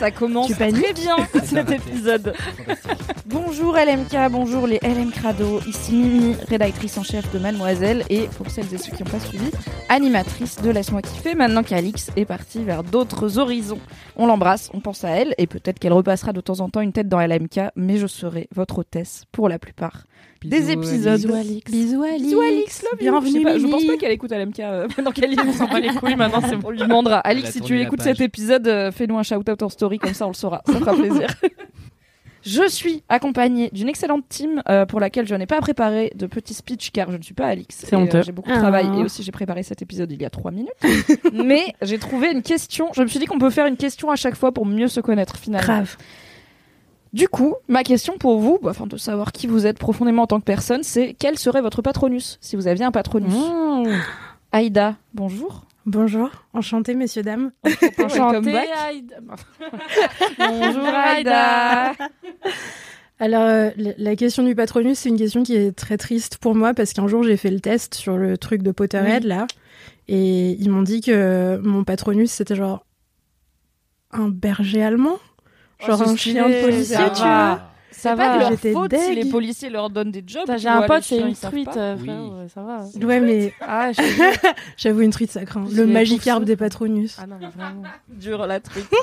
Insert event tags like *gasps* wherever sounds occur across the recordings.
Ça commence très bien *laughs* cet épisode. Bonjour LMK, bonjour les LM Crado, ici Mimi, rédactrice en chef de Mademoiselle et pour celles et ceux qui n'ont pas suivi, animatrice de Laisse-moi kiffer maintenant qu'Alix est partie vers d'autres horizons. On l'embrasse, on pense à elle et peut-être qu'elle repassera de temps en temps une tête dans LMK, mais je serai votre hôtesse pour la plupart des épisodes. Bisous, Alix. Bisous Alix. Bisous. Bienvenue Je, pense pas qu'elle écoute LMK maintenant qu'elle y est. On s'en bat les couilles maintenant, c'est bon. On lui demandera. Alix, si tu écoutes page. cet épisode, euh, fais-nous un shout-out en story, comme ça on le saura. Ça fera plaisir. *laughs* Je suis accompagnée d'une excellente team euh, pour laquelle je n'ai pas préparé de petit speech car je ne suis pas Alix. C'est euh, honteux. j'ai beaucoup de travail Ah. et aussi j'ai préparé cet épisode il y a trois minutes. *laughs* Mais j'ai trouvé une question. Je me suis dit qu'on peut faire une question à chaque fois pour mieux se connaître finalement. Grave. Du coup, ma question pour vous, bah, afin de savoir qui vous êtes profondément en tant que personne, c'est quel serait votre patronus si vous aviez un patronus Mmh. Aïda, bonjour. Bonjour, enchanté messieurs dames. *laughs* Welcome back. Bonjour Aïda. *laughs* Alors euh, la- la question du patronus, c'est une question qui est très triste pour moi parce qu'un jour j'ai fait le test sur le truc de Potterhead là et ils m'ont dit que mon patronus c'était genre un berger allemand, genre Oh, c'est un chien de policier, tu vois. Ça va, de leur faute si les policiers leur donnent des jobs. J'ai un pote, c'est une truite, pas. euh, Oui. frère, ouais, ça va. Ouais mais Ah, *laughs* j'avoue une truite ça craint. Le magicarpe poursuis. des patronus. Ah non, mais vraiment. *laughs* Dur la truite. *laughs*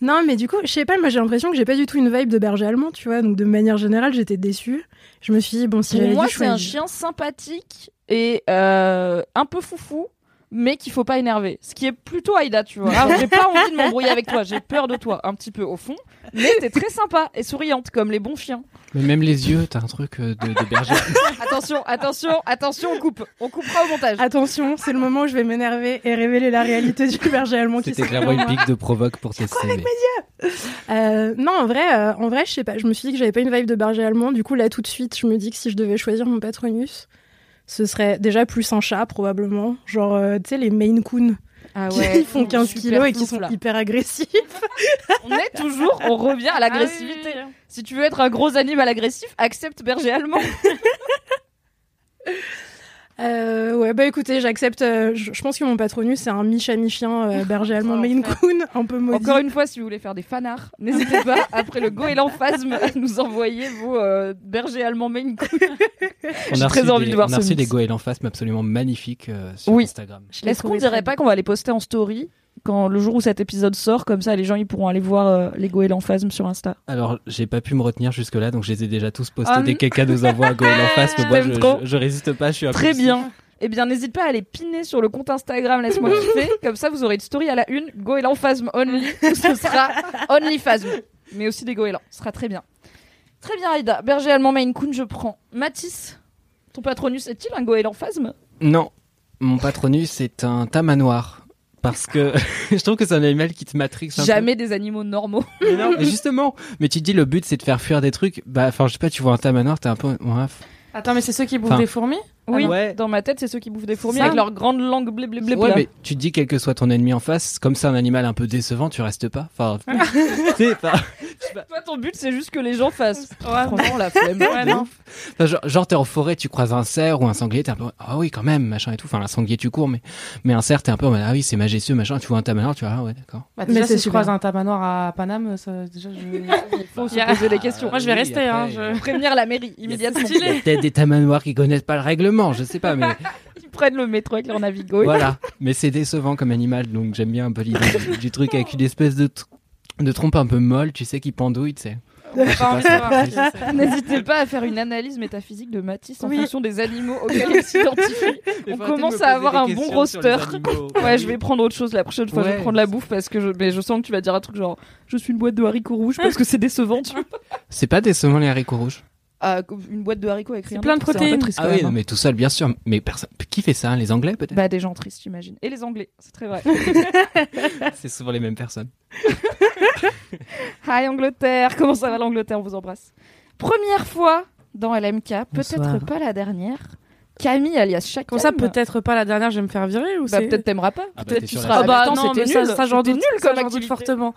Non, mais du coup, je sais pas, moi j'ai l'impression que j'ai pas du tout une vibe de berger allemand, tu vois. Donc de manière générale, j'étais déçue. Je me suis dit, bon, si j'avais moi, c'est un chien sympathique et euh, un peu foufou, mais qu'il faut pas énerver. Ce qui est plutôt Aïda, tu vois. Alors, j'ai pas envie de m'embrouiller avec toi, j'ai peur de toi, un petit peu au fond, mais t'es très sympa et souriante, comme les bons chiens. Mais même les yeux, t'as un truc euh, de, de berger. *laughs* Attention, attention, attention, on coupe. On coupera au montage. Attention, c'est le moment où je vais m'énerver et révéler la réalité du berger allemand qui C'était clairement une pique de provoque pour ce CV. Euh, non, en vrai, euh, en vrai, je sais pas. Je me suis dit que j'avais pas une vibe de berger allemand. Du coup, là, tout de suite, je me dis que si je devais choisir mon patronus, ce serait déjà plus un chat, probablement. Genre, euh, tu sais, les Maine Coon Ah qui *laughs* font 15 super kilos et qui sont là. hyper agressifs. *laughs* On est toujours, on revient à l'agressivité. Si tu veux être un gros animal agressif, accepte berger allemand. *laughs* Euh, ouais, bah écoutez, j'accepte. euh, je, je pense que mon patronus, c'est un mi-chat-mi-chien euh, *laughs* berger allemand Oh, Maine. Coon, un peu maudit. Encore une fois, si vous voulez faire des fanarts, n'hésitez pas, *laughs* après le goéland phasme, à nous envoyer vos euh, bergers allemands Maine Coon. *laughs* On J'ai a très envie des, de voir on a reçu des goélands phasmes absolument magnifiques euh, sur Oui. Instagram. Est-ce qu'on dirait pas qu'on va les poster en story quand le jour où cet épisode sort, comme ça les gens ils pourront aller voir euh, les goélands phasme sur Insta Alors, j'ai pas pu me retenir jusque-là, donc je les ai déjà tous postés. Ah, Dès que quelqu'un nous envoie un *laughs* moi, je, je, je résiste pas, je suis Très bien. Eh bien, n'hésite pas à les piner sur le compte Instagram Laisse-moi *laughs* kiffer. Comme ça, vous aurez une story à la une, goéland phasme only. *laughs* où Ce sera only phasme. Mais aussi des goélands. Ce sera très bien. Très bien, Aïda. Berger allemand Maine Coon, je prends. Mathis, ton patronus est-il un goéland phasme Non, mon patronus, c'est un tamanoir. Parce que *laughs* je trouve que c'est un animal qui te matrixe un peu. Jamais des animaux normaux. Mais non, mais justement. Mais tu te dis, le but, c'est de faire fuir des trucs. Bah, enfin, je sais pas, tu vois un tamanoir, t'es un peu. Ouais, Attends, mais c'est ceux qui bouffent Enfin, des fourmis? Oui, Ouais. dans ma tête, c'est ceux qui bouffent des fourmis Ça avec leur grande langue blé blé blé. Ouais, blé. mais tu te dis, quel que soit ton ennemi en face, comme c'est un animal un peu décevant, tu restes pas. Enfin, *laughs* tu sais, enfin, Toi, ton but, c'est juste que les gens fassent. Franchement, la flemme. Ouais, non. enfin, genre, genre, t'es en forêt, tu croises un cerf ou un sanglier, t'es un peu, ah oui, quand même, machin et tout. Enfin, un sanglier, tu cours, mais, mais un cerf, t'es un peu, ah oui, c'est majestueux, machin. Tu vois un tamanoir, tu vois, ah ouais, d'accord. Bah, Mais si je croise un tamanoir à Paname, ça, déjà, je... Il faut se poser des questions. Moi, je vais Oui, rester, hein. Je... Prévenir la mairie immédiatement. Il y a peut-être des tamanoirs qui connaissent pas le règlement, je sais pas, mais *laughs* Ils prennent le métro avec leur Navigo. voilà. Mais c'est décevant comme animal, donc j'aime bien un peu l'idée du, du truc avec une espèce de, tr- de trompe un peu molle, tu sais, qui pendouille, tu sais. N'hésitez pas à faire une analyse métaphysique de Matisse en Oui. fonction des animaux auxquels il s'identifie. *laughs* On commence à avoir un bon roster. *laughs* Ouais, je vais prendre autre chose la prochaine fois. Je vais prendre la bouffe parce que je, mais je sens que tu vas dire un truc genre je suis une boîte de haricots rouges parce que c'est décevant. Tu vois. C'est pas décevant les haricots rouges. Une boîte de haricots avec rien. plein de protéines. triste, Ah oui, hein. mais tout seul, bien sûr. Mais personne. Qui fait ça Les Anglais peut-être? Bah des gens tristes, j'imagine. Et les Anglais, c'est très vrai. *laughs* C'est souvent les mêmes personnes. Hi Angleterre, comment ça va l'Angleterre? On vous embrasse. Première fois dans LMK, peut-être pas la dernière. Camille alias Chakam. Comme ça, peut-être pas la dernière, je vais me faire virer ou Bah, c'est- peut-être t'aimeras pas. Ah bah, peut-être tu seras. Ah bah Attends, non, mais c'était ça, nul. ça j'en C'était doute, nul ça, comme j'en doute fortement.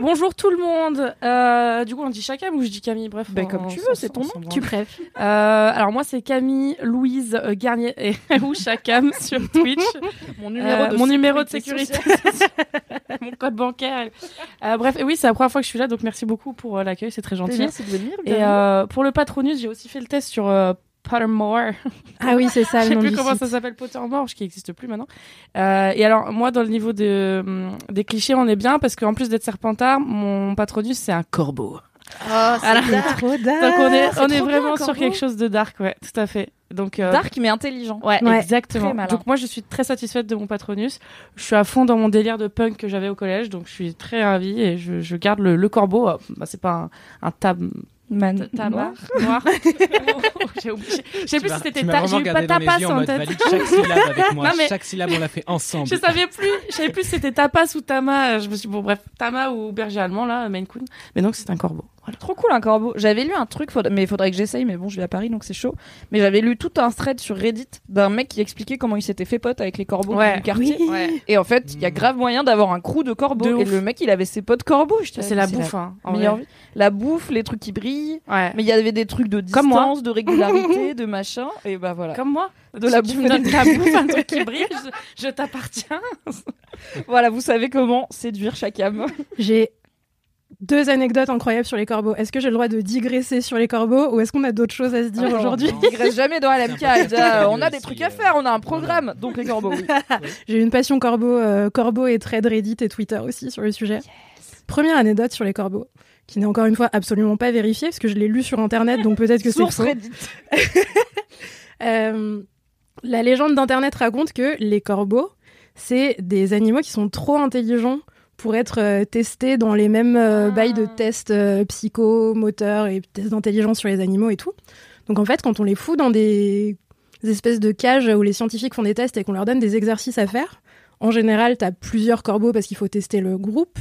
Bonjour tout le monde. Euh, du coup, on dit Chakam ou je dis Camille Bref, Bah, on- comme tu veux, c'est ton on nom. Tu préfères Euh, alors moi, c'est Camille Louise euh, Garnier et *laughs* ou Chakam sur Twitch. *laughs* Mon numéro Euh, de mon numéro de sécurité *laughs* mon code bancaire. Euh, bref, et oui, c'est la première fois que je suis là, donc merci beaucoup pour euh, l'accueil, c'est très gentil. Merci de venir. Et pour le Patronus, j'ai aussi fait le test sur Pottermore. Ah oui, c'est ça *laughs* Je sais plus comment site. ça s'appelle Pottermore, qui n'existe plus maintenant. Euh, et alors, moi, dans le niveau de, hum, des clichés, on est bien parce qu'en plus d'être Serpentard, mon Patronus, c'est un corbeau. Ah, Voilà. Trop dark. Donc, on est, c'est on est bien, vraiment sur quelque chose de dark, ouais, tout à fait. Donc, euh, Dark mais intelligent. Ouais, Ouais. exactement. Donc moi, je suis très satisfaite de mon Patronus. Je suis à fond dans mon délire de punk que j'avais au collège, donc je suis très ravie et je, je garde le, le corbeau. Euh, Bah, c'est pas un, un tab, Man... noir. noir? *laughs* Oh, j'ai oublié. Je sais plus si c'était ta... vraiment J'ai eu pas tapas en en mode tête. valide chaque syllabe avec *laughs* moi. Non, mais- Chaque syllabe, on l'a fait ensemble. Je savais plus, je savais plus si c'était tapas ou tama. Je me suis dit, bon bref, tama ou berger allemand là, Maine Coon. Mais donc c'est un corbeau. Voilà. Trop cool un corbeau. J'avais lu un truc, faudrait- mais il faudrait que j'essaye, mais bon, je vis à Paris donc c'est chaud. Mais j'avais lu tout un thread sur Reddit d'un mec qui expliquait comment il s'était fait pote avec les corbeaux Ouais. du quartier. Oui. Ouais. Et en fait, il y a grave moyen d'avoir un crew de corbeaux. De et ouf. le mec, il avait ses potes corbeaux. Je te C'est la bouffe, hein. en. La bouffe, les trucs qui brillent. Ouais. Mais il y avait des trucs de Comme moi. distance, de régularité, de machin. Et bah voilà. Comme moi. De la bouffe de la bouffe, un truc qui brille, *laughs* je, je t'appartiens. Voilà, vous savez comment séduire Chakam. J'ai deux anecdotes incroyables sur les corbeaux. Est-ce que j'ai le droit de digresser sur les corbeaux ou est-ce qu'on a d'autres choses à se dire Ah, aujourd'hui On digresse jamais dans LMK. *laughs* On a des trucs à euh, faire, on a un programme. Donc les corbeaux, oui. *laughs* J'ai une passion corbeau, euh, corbeau et trade Reddit et Twitter aussi sur le sujet. Première anecdote sur les corbeaux, qui n'est encore une fois absolument pas vérifiée parce que je l'ai lu sur internet, donc peut-être que c'est Source faux. Reddit. *laughs* Euh, la légende d'internet raconte que les corbeaux, c'est des animaux qui sont trop intelligents pour être euh, testés dans les mêmes euh, Ah. bails de tests euh, psychomoteurs et tests d'intelligence sur les animaux et tout. Donc en fait, quand on les fout dans des, espèces de cages où les scientifiques font des tests et qu'on leur donne des exercices à faire, en général, t'as plusieurs corbeaux parce qu'il faut tester le groupe.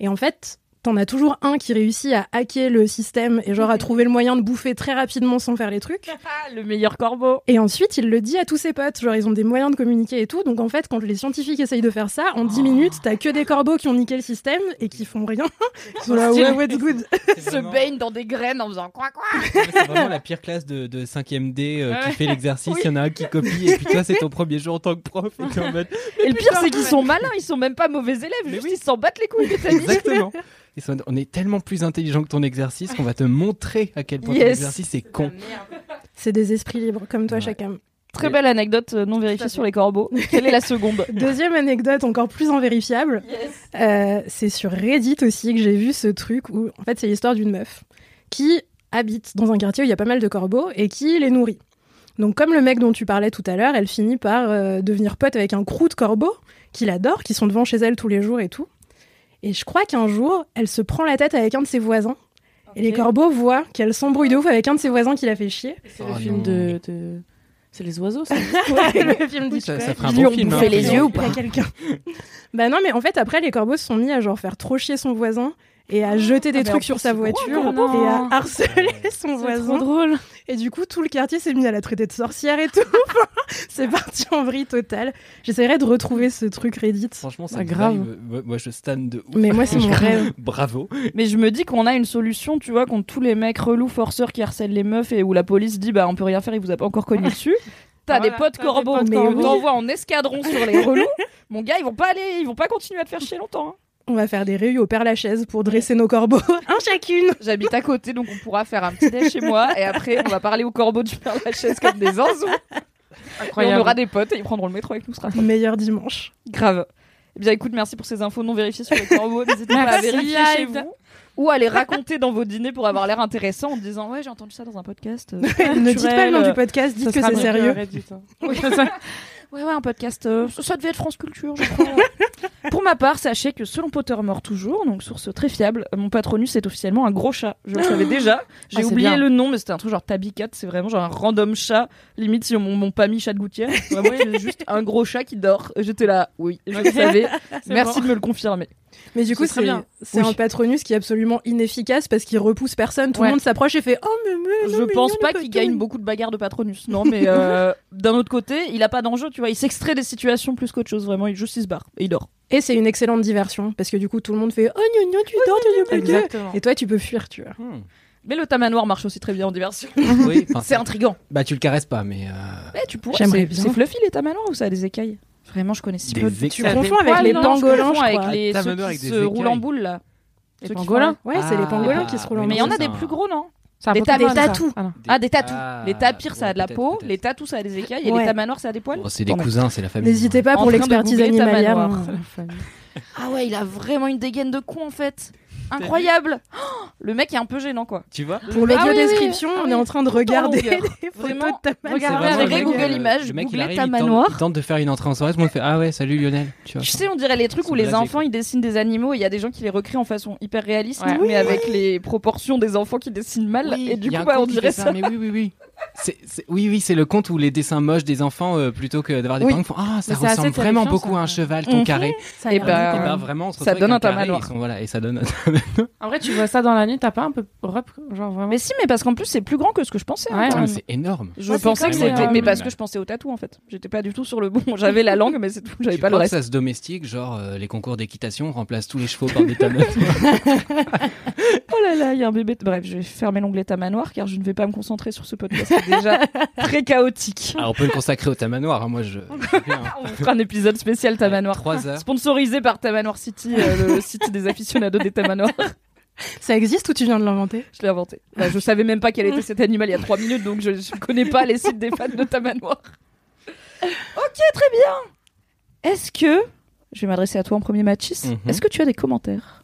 Et en fait, t'en as toujours un qui réussit à hacker le système et genre à *laughs* trouver le moyen de bouffer très rapidement sans faire les trucs. *laughs* Ah, le meilleur corbeau. Et ensuite, il le dit à tous ses potes. Genre, ils ont des moyens de communiquer et tout. Donc, en fait, quand les scientifiques essayent de faire ça, en 10 minutes, t'as que des corbeaux qui ont niqué le système et qui font rien. *laughs* Ils sont là, ouais, ouais, it's good? Se baigne dans des graines en faisant quoi quoi? C'est vraiment la pire classe de, de 5ème D euh, qui fait l'exercice. Oui. Il y en a un qui copie et puis toi, c'est ton premier jour en tant que prof. Et t'es en mode. Et le pire, c'est qu'ils sont malins, ils sont même pas mauvais élèves, Mais juste oui. ils s'en battent les couilles. Exactement. On est tellement plus intelligent que ton exercice qu'on va te montrer à quel point ton Yes. exercice est con. C'est des esprits libres, comme toi, Ouais. chacun. Très belle anecdote euh, non vérifiée sur les corbeaux. Quelle est la seconde *laughs* Deuxième anecdote, encore plus invérifiable. Euh, c'est sur Reddit aussi que j'ai vu ce truc où, en fait, c'est l'histoire d'une meuf qui habite dans un quartier où il y a pas mal de corbeaux et qui les nourrit. Donc, comme le mec dont tu parlais tout à l'heure, elle finit par euh, devenir pote avec un crew de corbeaux qu'il adore, qui sont devant chez elle tous les jours et tout. Et je crois qu'un jour, elle se prend la tête avec un de ses voisins. Et les corbeaux voient qu'elle s'embrouille de ouf avec un de ses voisins qui la fait chier. C'est Oh le film non. de, de- C'est les oiseaux, ça *laughs* le film Oui, ça, ça ferait un bon ont film. bouffé hein, les yeux ou a *laughs* quelqu'un. bah non, mais en fait, après, les corbeaux se sont mis à genre faire trop chier son voisin et à jeter des mais trucs sur sa c'est gros, voiture et à harceler son C'est trop voisin. drôle. Et du coup, tout le quartier s'est mis à la traiter de sorcière et tout. *laughs* C'est parti en vrille totale. J'essaierai de retrouver ce truc Reddit. Franchement, Ah, ça grave. Moi, moi, je stan de ouf. Mais moi, c'est *laughs* mon rêve. *laughs* Bravo. Mais je me dis qu'on a une solution, tu vois, contre tous les mecs relous forceurs qui harcèlent les meufs et où la police dit bah on peut rien faire, il vous a pas encore cogné dessus. T'as Voilà, des potes corbeaux, qu'on oui. t'envoie en escadron sur les relous. Mon gars, ils vont pas aller, ils vont pas continuer à te faire chier longtemps. hein. On va faire des réunions au Père Lachaise pour dresser nos corbeaux. *laughs* Un chacune. J'habite à côté, donc on pourra faire un petit déj chez moi et après on va parler aux corbeaux du Père Lachaise comme des zinzous. Et Incroyable. on aura des potes et ils prendront le métro avec nous, ce sera Meilleur dimanche. grave. Eh bien écoute, merci pour ces infos non vérifiées sur les corbeaux. N'hésitez pas à Merci, vérifier chez vous. ou à les raconter dans vos dîners pour avoir l'air intéressant en disant ouais j'ai entendu ça dans un podcast. euh, *laughs* ne dites pas le nom du podcast, dites Ça que c'est sérieux. *laughs* Ouais, ouais, un podcast. euh, ça, devait être France Culture, je crois. *laughs* Pour ma part, sachez que selon Pottermore toujours, donc source très fiable, mon patronus est officiellement un gros chat. Je le savais *gasps* déjà. J'ai Ah, oublié bien. le nom, mais c'était un truc genre Tabicat. C'est vraiment genre un random chat. Limite, si on m'ont pas mis chat de gouttière. *laughs* Vraiment, il y a juste un gros chat qui dort. J'étais là, oui, je le savais. *laughs* Merci de me le confirmer. Mais du coup, C'est bien. c'est Oui. un patronus qui est absolument inefficace parce qu'il repousse personne. Tout Ouais. le monde s'approche et fait Oh, mais, mais non, je mais pense non, pas qu'il patronus. gagne beaucoup de bagarres de patronus. Non, mais euh, *laughs* d'un autre côté, il a pas d'enjeu, tu vois. Il s'extrait des situations plus qu'autre chose. Vraiment, il juste il se barre et il dort. Et c'est une excellente diversion parce que du coup, tout le monde fait Oh, gna gna, tu dors, tu dors, tu. Exactement. Et toi, tu peux fuir, tu vois. Hmm. Mais le tamanoir marche aussi très bien en diversion. *laughs* Oui, C'est intriguant. Bah, tu le caresses pas, mais. euh, Ouais, tu pourrais. C'est fluffy les tamanoirs ou ça a des écailles? Vraiment, je connais si Des peu. écailles. Tu confonds avec les pangolins, avec les ceux qui avec des se roulent en boule là. Les pangolins Ouais, c'est les Ah, pangolins qui se roulent en Mais il y en boule. a des plus gros, non Des ta- tatous. Ah. Ah, des tatous. Ah, les tapires, ça a de la peau. Les tatous, ça a des écailles. Et Ouais. les tamanoirs, ça a des poils. Bon, c'est des cousins, c'est la famille. N'hésitez pas pour l'expertise animalière. Ah ouais, il a vraiment une dégaine de con en fait. Incroyable. Oh, le mec est un peu gênant quoi. Tu vois Pour l'audio Ah oui, ah on oui. est en train de regarder *laughs* les photos Vraiment, de ta regardez C'est avec Google le- Images, Le mec, il arrive, ta il tente, manoir. il tente de faire une entrée en soirée, tout le monde fait Ah ouais, salut Lionel. Tu vois. Tu sais, on dirait les trucs où les enfants quoi. ils dessinent des animaux et il y a des gens qui les recréent en façon hyper réaliste, Ouais. mais avec les proportions des enfants qui dessinent mal. Oui, et du coup, bah, on dirait ça. Mais oui, oui, oui. C'est, c'est- oui, oui, c'est le conte où les dessins moches des enfants, euh, plutôt que d'avoir des Oui. parents font Ah, ça ressemble vraiment beaucoup ça. à un cheval, ton Mhm. carré. Ça Et bah, Et ben vraiment, on se ça donne un sont- voilà, et ça donne En vrai, tu vois ça dans la nuit, t'as pas un peu rep, genre vraiment. Mais si, mais parce qu'en plus c'est plus grand que ce que je pensais. hein, Ouais, Ah, c'est énorme. Je Ouais, pensais que c'était, mais parce que je pensais au tatou en fait. J'étais pas du tout sur le bon. *laughs* J'avais la langue, mais c'est tout. J'avais Tu pas le reste. ça se domestique, genre euh, les concours d'équitation remplacent tous les chevaux par des tamanoirs *laughs* *laughs* Oh là là, il y a un bébé. Bref, je vais fermer l'onglet tamanoir car je ne vais pas me concentrer sur ce podcast. *laughs* C'est déjà très chaotique. Ah, on peut le consacrer au tamanoir, hein, moi je. je veux bien, hein. *laughs* On fera un épisode spécial tamanoir. Trois heures. Sponsorisé par Tamanoir City, euh, le *laughs* site des aficionados des tamanoirs. Ça existe ou tu viens de l'inventer? Je l'ai inventé. Bah, je savais même pas quel était cet animal il y a trois minutes, donc je ne connais pas les sites des fans de Tamanoir. Ok, très bien. Est-ce que, je vais m'adresser à toi en premier, Mathis, Mhm. est-ce que tu as des commentaires?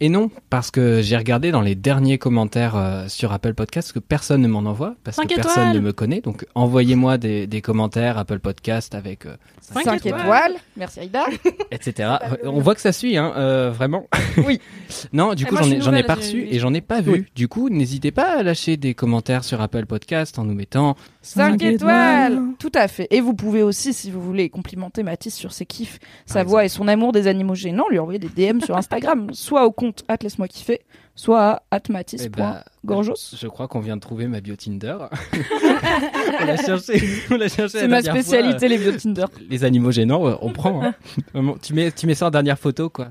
Et non, parce que j'ai regardé dans les derniers commentaires euh, sur Apple Podcast que personne ne m'en envoie, parce que personne étoiles. ne me connaît. Donc envoyez-moi des, des commentaires Apple Podcast avec euh, Cinq 5 étoiles. étoiles. Merci Aïda. *laughs* etc. On voit que ça suit, hein, euh, vraiment. Oui. *laughs* non, du coup, j'en je ai, pas reçu et j'en ai pas vu. Oui. Du coup, n'hésitez pas à lâcher des commentaires sur Apple Podcast en nous mettant 5 Cinq étoiles. étoiles. Tout à fait. Et vous pouvez aussi, si vous voulez, complimenter Mathis sur ses kiffs, sa exemple. voix et son amour des animaux gênants, lui envoyer des DM sur Instagram, soit *laughs* au compte laisse-moi kiffer, soit à eh ben, atmatis.gorgos. Je crois qu'on vient de trouver ma bio Tinder. *laughs* on l'a cherché. Cherché. C'est ma spécialité, les vieux Tinder. Les animaux gênants, on prend. hein. Tu mets, tu mets ça en dernière photo, quoi.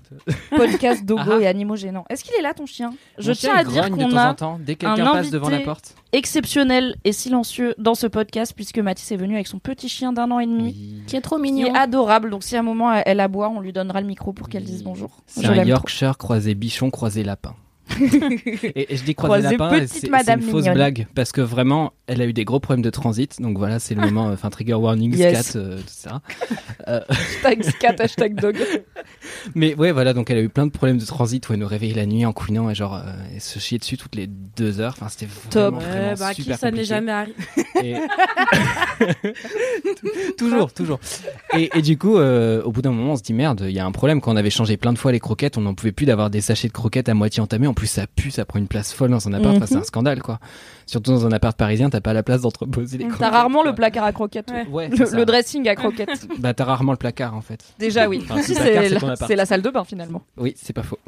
Podcast dogo Ah. et animaux gênants. Est-ce qu'il est là ton chien? Je Mon tiens chien, à dire qu'on temps a en temps dès que quelqu'un un passe devant la porte. exceptionnel et silencieux dans ce podcast puisque Mathis est venu avec son petit chien d'un an et demi. Oui. Qui est trop Qui est adorable, donc si à un moment elle- aboie, on lui donnera le micro pour qu'elle Oui. dise bonjour. C'est un Yorkshire croisé bichon croisé lapin. *laughs* et, et je dis Croisé lapin, petite c'est une fausse blague parce que vraiment, elle a eu des gros problèmes de transit. Donc voilà, c'est le *laughs* moment, euh, enfin trigger warning, Yes. scat, euh, tout ça. trop. *laughs* Hashtag scat, hashtag dog. Mais ouais, voilà, donc elle a eu plein de problèmes de transit où elle nous réveillait la nuit en couinant et genre euh, elle se chiait dessus toutes les deux heures. Enfin, c'était Top. vraiment, vraiment Ouais, bah, à qui ça n'est jamais arrivé. Et- toujours, toujours. Et, et du coup, euh, au bout d'un moment, on se dit merde, il y a un problème. Quand on avait changé plein de fois les croquettes, on n'en pouvait plus d'avoir des sachets de croquettes à moitié entamés. En plus, ça pue, ça prend une place folle dans un appart. Enfin, c'est un scandale, quoi. Surtout dans un appart parisien, t'as pas la place d'entreposer les croquettes. T'as rarement quoi. le placard à croquettes. Ouais. Ouais, Le, dressing à croquettes. *laughs* Bah, t'as rarement le placard, en fait. Déjà oui. Enfin, Si, c'est la, salle de bain finalement. Oui, c'est pas faux.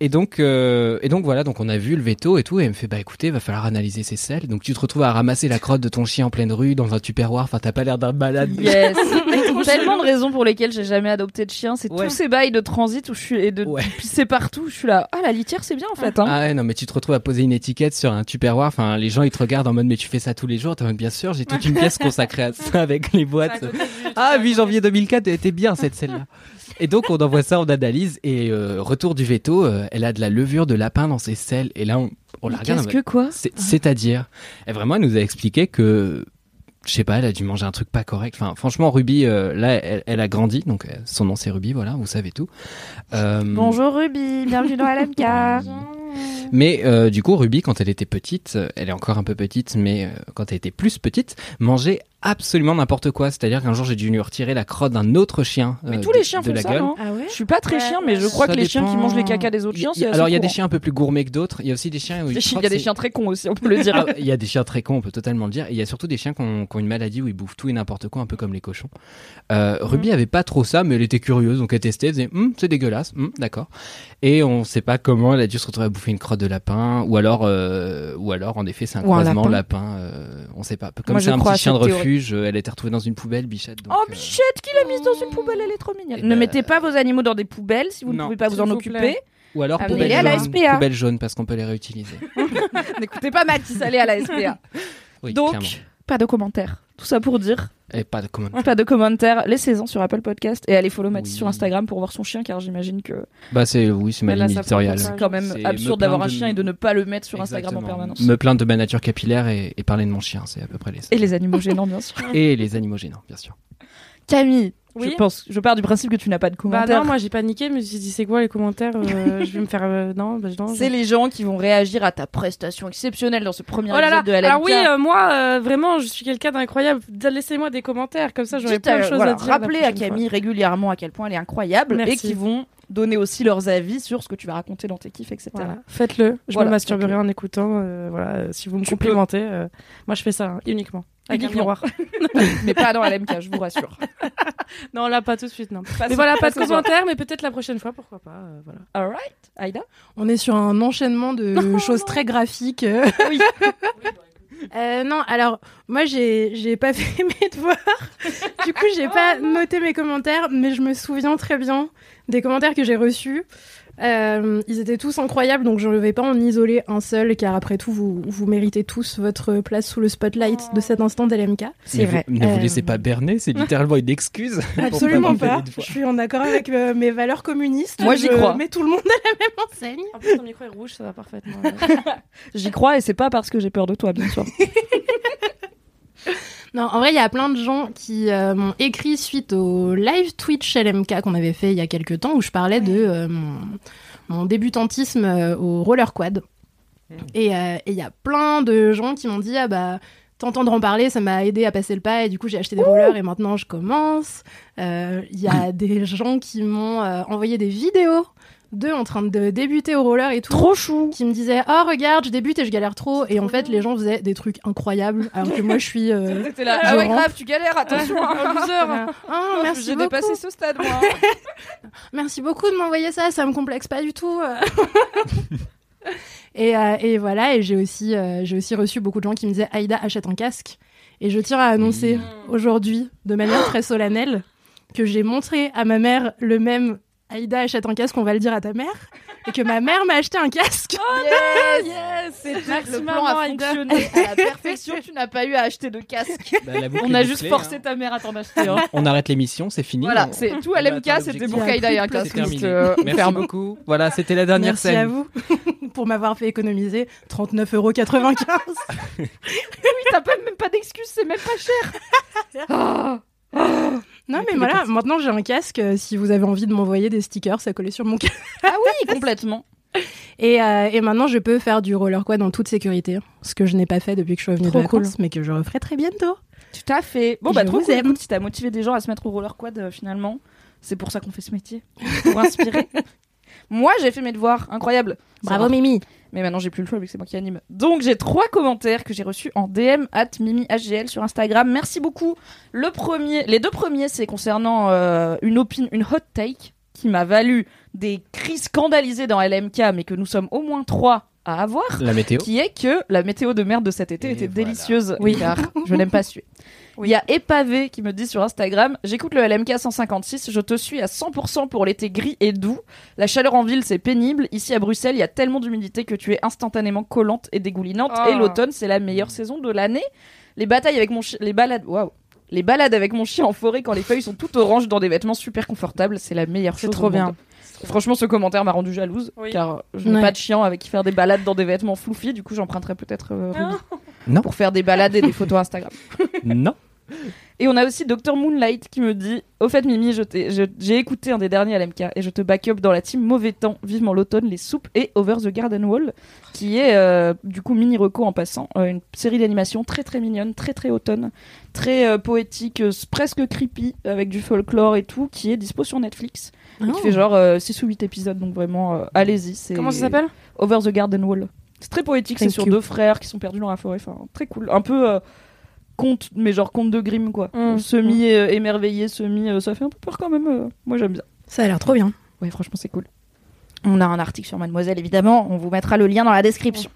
Et donc, euh, et donc voilà, donc on a vu le veto et tout, et elle me fait bah écoutez, va falloir analyser ces selles. Donc tu te retrouves à ramasser la crotte de ton chien en pleine rue dans un tupperware. Enfin, t'as pas l'air d'un malade. Yes. *laughs* Tellement de raisons pour lesquelles j'ai jamais adopté de chien. C'est Ouais. tous ces bails de transit où je suis et de Ouais. pisser partout. Je suis là. Ah la litière c'est bien en fait. Hein. Ah ouais, non, mais tu te retrouves à poser une étiquette sur un tupperware. Enfin, les gens ils te regardent en mode mais tu fais ça tous les jours. T'es en mode bien sûr, j'ai toute une pièce consacrée à *laughs* ça avec les boîtes. Ah oui, janvier 2004, elle était bien cette celle-là. Et donc on envoie ça en analyse et euh, retour du veto, euh, elle a de la levure de lapin dans ses selles et là on, on la regarde. Qu'est-ce que quoi? C'est- C'est-à-dire, vraiment, elle nous a expliqué que, je sais pas, elle a dû manger un truc pas correct. Enfin, franchement, Ruby, euh, là, elle, elle a grandi, donc euh, son nom c'est Ruby, voilà, vous savez tout. Euh, Bonjour Ruby, bienvenue dans LMK. *laughs* Mais du coup, Ruby, quand elle était petite, elle est encore un peu petite, mais quand elle était plus petite, mangeait absolument n'importe quoi. C'est-à-dire qu'un jour, j'ai dû lui retirer la crotte d'un autre chien. Mais euh, tous de- les chiens de font la ça, gueule. non Ah ouais Je suis pas très Ouais, chien, mais je crois que les chiens qui mangent les cacas des autres chiens, c'est Alors, il y a des chiens un peu plus gourmets que d'autres. Il y a aussi des chiens où Il y a des chiens très cons aussi, on peut le dire. Ah, Il y a des chiens très cons, on peut totalement le dire. Et il y a surtout des chiens qui ont, qui ont une maladie où ils bouffent tout et n'importe quoi, un peu comme les cochons. Euh, Ruby avait pas trop ça, mais elle était curieuse, donc elle testait, elle disait Hum, c'est dégueulasse, Hum, d'accord. Et on sait pas comment elle a dû se retrouver à bouffer une crotte de lapin, ou alors, euh, ou alors en effet c'est un croisement lapin. on sait pas. Comme c'est un petit chien de refuge, euh, elle a été retrouvée dans une poubelle, bichette. donc, Oh, euh, bichette qui l'a mise dans une poubelle, elle est trop mignonne. Eh Ne ben, mettez pas vos animaux dans des poubelles si vous ne pouvez pas vous en vous occuper. plaît. Ou alors Amenez-les poubelle à la jaune, poubelle jaune parce qu'on peut les réutiliser. *laughs* *laughs* N'écoutez pas Mathis, allez à la SPA. Oui, Donc, clairement. pas de commentaires. Tout ça pour dire, Et pas de comment. pas de commentaires. Laissez-en sur Apple Podcast et allez follow Mathis Oui. sur Instagram pour voir son chien, car j'imagine que Bah c'est oui, c'est ma ligne éditoriale. c'est quand même absurde d'avoir un chien et de ne pas le mettre sur Instagram en permanence. Me plaindre de ma nature capillaire et, et parler de mon chien, c'est à peu près les. Et les animaux gênants, bien sûr. Et les animaux gênants, bien sûr. Camille, Oui. je pense, je pars du principe que tu n'as pas de Bah commentaires. non, moi j'ai paniqué, je me suis dit c'est quoi les commentaires euh, *laughs* Je vais me faire. euh, non, bah non. c'est les gens qui vont réagir à ta prestation exceptionnelle dans ce premier Oh là là, de LMK. alors oui, euh, moi euh, vraiment je suis quelqu'un d'incroyable. Laissez-moi des commentaires, comme ça j'aurai plein de choses voilà, à dire. la Rappelez à Camille régulièrement à quel point elle est incroyable et qui vont donner aussi leurs avis sur ce que tu vas raconter dans tes kiffs, etc. Voilà. Faites-le, je Voilà, me masturberai en écoutant. euh, voilà, euh, si vous me Tu complimentez, euh, moi je fais ça hein, uniquement. Avec un miroir. *laughs* Mais pas dans LMK, je vous rassure. *laughs* non, là pas tout de suite, non. Pas mais voilà, pas de commentaires, mais peut-être la prochaine fois, pourquoi pas. euh, voilà. Alright, Aïda? On est sur un enchaînement de *laughs* choses très graphiques. Oui. Euh, non, alors moi j'ai j'ai pas fait mes devoirs. Du coup, j'ai pas noté mes commentaires, mais je me souviens très bien des commentaires que j'ai reçus. Euh, ils étaient tous incroyables, donc je ne vais pas en isoler un seul, car après tout, vous, vous méritez tous votre place sous le spotlight de cet instant d'LMK. Mais vous- ne vous Euh, laissez pas berner, c'est littéralement une excuse. Absolument pas. Je suis en accord avec euh, mes valeurs communistes. Moi, j'y crois. mets tout le monde à la même enseigne. En plus, ton micro est rouge, ça va parfaitement. *laughs* J'y crois et c'est pas parce que j'ai peur de toi, bien sûr. *laughs* Non, en vrai, il y a plein de gens qui euh, m'ont écrit suite au live Twitch LMK qu'on avait fait il y a quelques temps où je parlais de euh, mon, mon débutantisme euh, au roller quad. Et euh, et il y a plein de gens qui m'ont dit Ah bah, t'entendre en parler, ça m'a aidé à passer le pas et du coup j'ai acheté des rollers et maintenant je commence. Il y a des gens qui m'ont envoyé des vidéos d'eux en train de débuter au roller et tout Trop chou. qui me disaient oh regarde je débute et je galère trop. Et en fait les gens faisaient des trucs incroyables alors que moi je suis euh, C'était là. Je Ah ouais, grave, tu galères, attention, hein, loser voilà. Ah, merci J'ai beaucoup. dépassé ce stade, moi. *laughs* merci beaucoup de m'envoyer ça ça me complexe pas du tout. *laughs* Et, euh, et voilà et j'ai aussi euh, j'ai aussi reçu beaucoup de gens qui me disaient Aïda achète un casque. Et je tiens à annoncer aujourd'hui de manière *gasps* très solennelle que j'ai montré à ma mère le même Aïda achète un casque on va le dire à ta mère et que ma mère m'a acheté un casque Yes, yes, c'était Merci, le plan a Aïda. fonctionné *laughs* à la perfection. Tu n'as pas eu à acheter de casque. Bah, On a juste bouclée, forcé hein. ta mère à t'en acheter. hein. On arrête l'émission, c'est fini. Voilà, on- c'est tout LMK, c'était pour Kaïda et un C'est casque. euh, Merci ferme. beaucoup. Voilà, c'était la dernière merci scène. à vous *laughs* pour m'avoir fait économiser 39,95€. Oui, t'as pas, même pas d'excuses, c'est même pas cher. Ah. *laughs* Non, mais voilà, maintenant j'ai un casque. euh, Si vous avez envie de m'envoyer des stickers, ça collait sur mon casque. Ah oui, *laughs* complètement. Et, euh, et maintenant, je peux faire du roller quad en toute sécurité. Ce que je n'ai pas fait depuis que je suis revenue Trop de vacances, mais que je referai très bientôt. Tout à fait. Bon, bah, trop cool. Écoute, si t'as motivé des gens à se mettre au roller quad, euh, finalement, c'est pour ça qu'on fait ce métier. Pour inspirer. *laughs* Moi, j'ai fait mes devoirs. Incroyable. Bravo. Mimi. Mais maintenant, j'ai plus le choix vu que c'est moi qui anime. Donc, j'ai trois commentaires que j'ai reçus en DM at MimiHGL sur Instagram. Merci beaucoup. Le premier, les deux premiers, c'est concernant euh, une opinion, une hot take qui m'a valu des cris scandalisés dans LMK, mais que nous sommes au moins trois à avoir La météo. qui est que la météo de merde de cet été Et était voilà. délicieuse. Oui. Car je n'aime pas suer. Il y a Épavé qui me dit sur Instagram J'écoute le LMK 156, je te suis à 100% pour l'été gris et doux. La chaleur en ville, c'est pénible. Ici à Bruxelles, il y a tellement d'humidité que tu es instantanément collante et dégoulinante. Oh. Et l'automne, c'est la meilleure saison de l'année. Les batailles avec mon chien, les balades, waouh. Les balades avec mon chien en forêt quand les feuilles sont toutes oranges dans des vêtements super confortables, c'est la meilleure C'est chose. trop au bien. Franchement, ce commentaire m'a rendu jalouse, Oui. car je n'ai Ouais. pas de chien avec qui faire des balades dans des vêtements floufis. Du coup, j'emprunterai peut-être euh, Ruby Non. pour faire des balades et des photos Instagram. *laughs* Non. Et on a aussi Dr Moonlight qui me dit Au fait, Mimi, j'ai écouté un des derniers LMK et je te back up dans la team Mauvais Temps, Vivement l'automne, Les Soupes et Over the Garden Wall, qui est euh, du coup mini reco en passant, euh, une série d'animation très très mignonne, très très automne, très euh, poétique, presque creepy, avec du folklore et tout, qui est dispo sur Netflix. Et Oh. qui fait genre euh, 6 ou 8 épisodes, donc vraiment, allez-y. c'est- Comment ça s'appelle? Over the Garden Wall. C'est très poétique, c'est sur you. deux frères qui sont perdus dans la forêt, enfin très cool. Un peu conte, mais genre conte de Grimm quoi. Mm. Semi euh, émerveillé, semi, euh, ça fait un peu peur quand même. euh. Moi j'aime bien. Ça a l'air trop bien. Ouais, franchement c'est cool. On a un article sur Mademoiselle évidemment, on vous mettra le lien dans la description.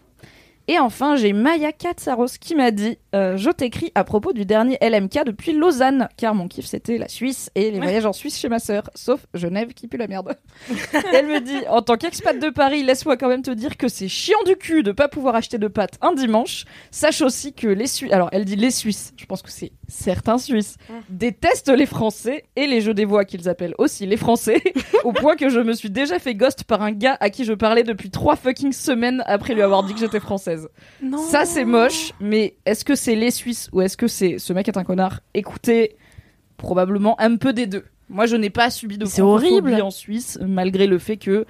Et enfin, j'ai Maya Katsaros qui m'a dit euh, Je t'écris à propos du dernier LMK depuis Lausanne, car mon kiff c'était la Suisse et les voyages en Suisse chez ma sœur, sauf Genève qui pue la merde. *laughs* Elle me dit En tant qu'expat de Paris, laisse-moi quand même te dire que c'est chiant du cul de pas pouvoir acheter de pâtes un dimanche. Sache aussi que les Suisses. Alors, elle dit les Suisses, je pense que c'est certains Suisses, détestent les Français et les jeux des voix qu'ils appellent aussi les Français, *laughs* au point que je me suis déjà fait ghost par un gars à qui je parlais depuis trois fucking semaines après lui avoir dit que j'étais française. Non. Ça, c'est moche, mais est-ce que c'est les Suisses ou est-ce que c'est ce mec est un connard? Écoutez, probablement un peu des deux. Moi, je n'ai pas subi de horrible. en Suisse, malgré le fait que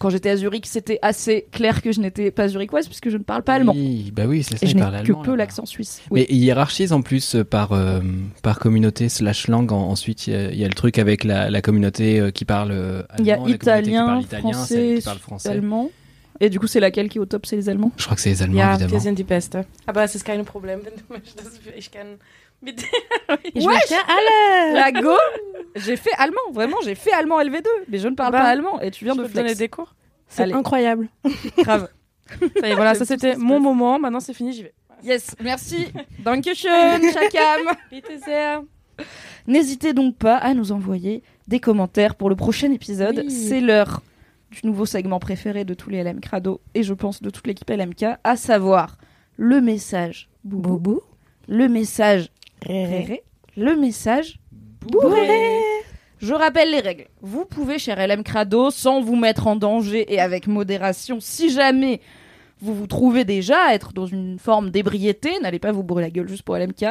quand j'étais à Zurich, c'était assez clair que je n'étais pas zurichoise puisque je ne parle pas allemand. Oui, bah oui, c'est ça, Et je n'ai que allemand, peu l'accent suisse. Oui. Mais ils hiérarchisent en plus euh, par, euh, par communauté slash langue. En- ensuite, il y, a- il y a le truc avec la, la communauté euh, qui parle euh, Il y a allemand, la communauté qui italien, parle italien, celle français, qui parle français. allemand. Et du coup, c'est laquelle qui est au top C'est les Allemands? Je crois que c'est les Allemands, Ja, évidemment. wir sind die Beste. Aber es ist kein Problem, wenn du möchtest. Ich kann mit Ich Wesh möchte alle. La go J'ai fait allemand, vraiment, j'ai fait allemand LV2, mais je ne parle Bah, pas allemand. Et tu viens Je de peux te donner flex. des cours. C'est Allez. incroyable. *laughs* Grave. Ça y est, voilà, ça c'était mon moment. Maintenant c'est fini, j'y vais. Yes, merci. Dankeschön, Chakam. *laughs* Bitte sehr. N'hésitez donc pas à nous envoyer des commentaires pour le prochain épisode. Oui. C'est l'heure nouveau segment préféré de tous les LM Crado et je pense de toute l'équipe LMK, à savoir le message boubou, le message réré, le message bourré. Je rappelle les règles. Vous pouvez, cher LM Crado, sans vous mettre en danger et avec modération, si jamais vous vous trouvez déjà être dans une forme d'ébriété, n'allez pas vous bourrer la gueule juste pour LMK.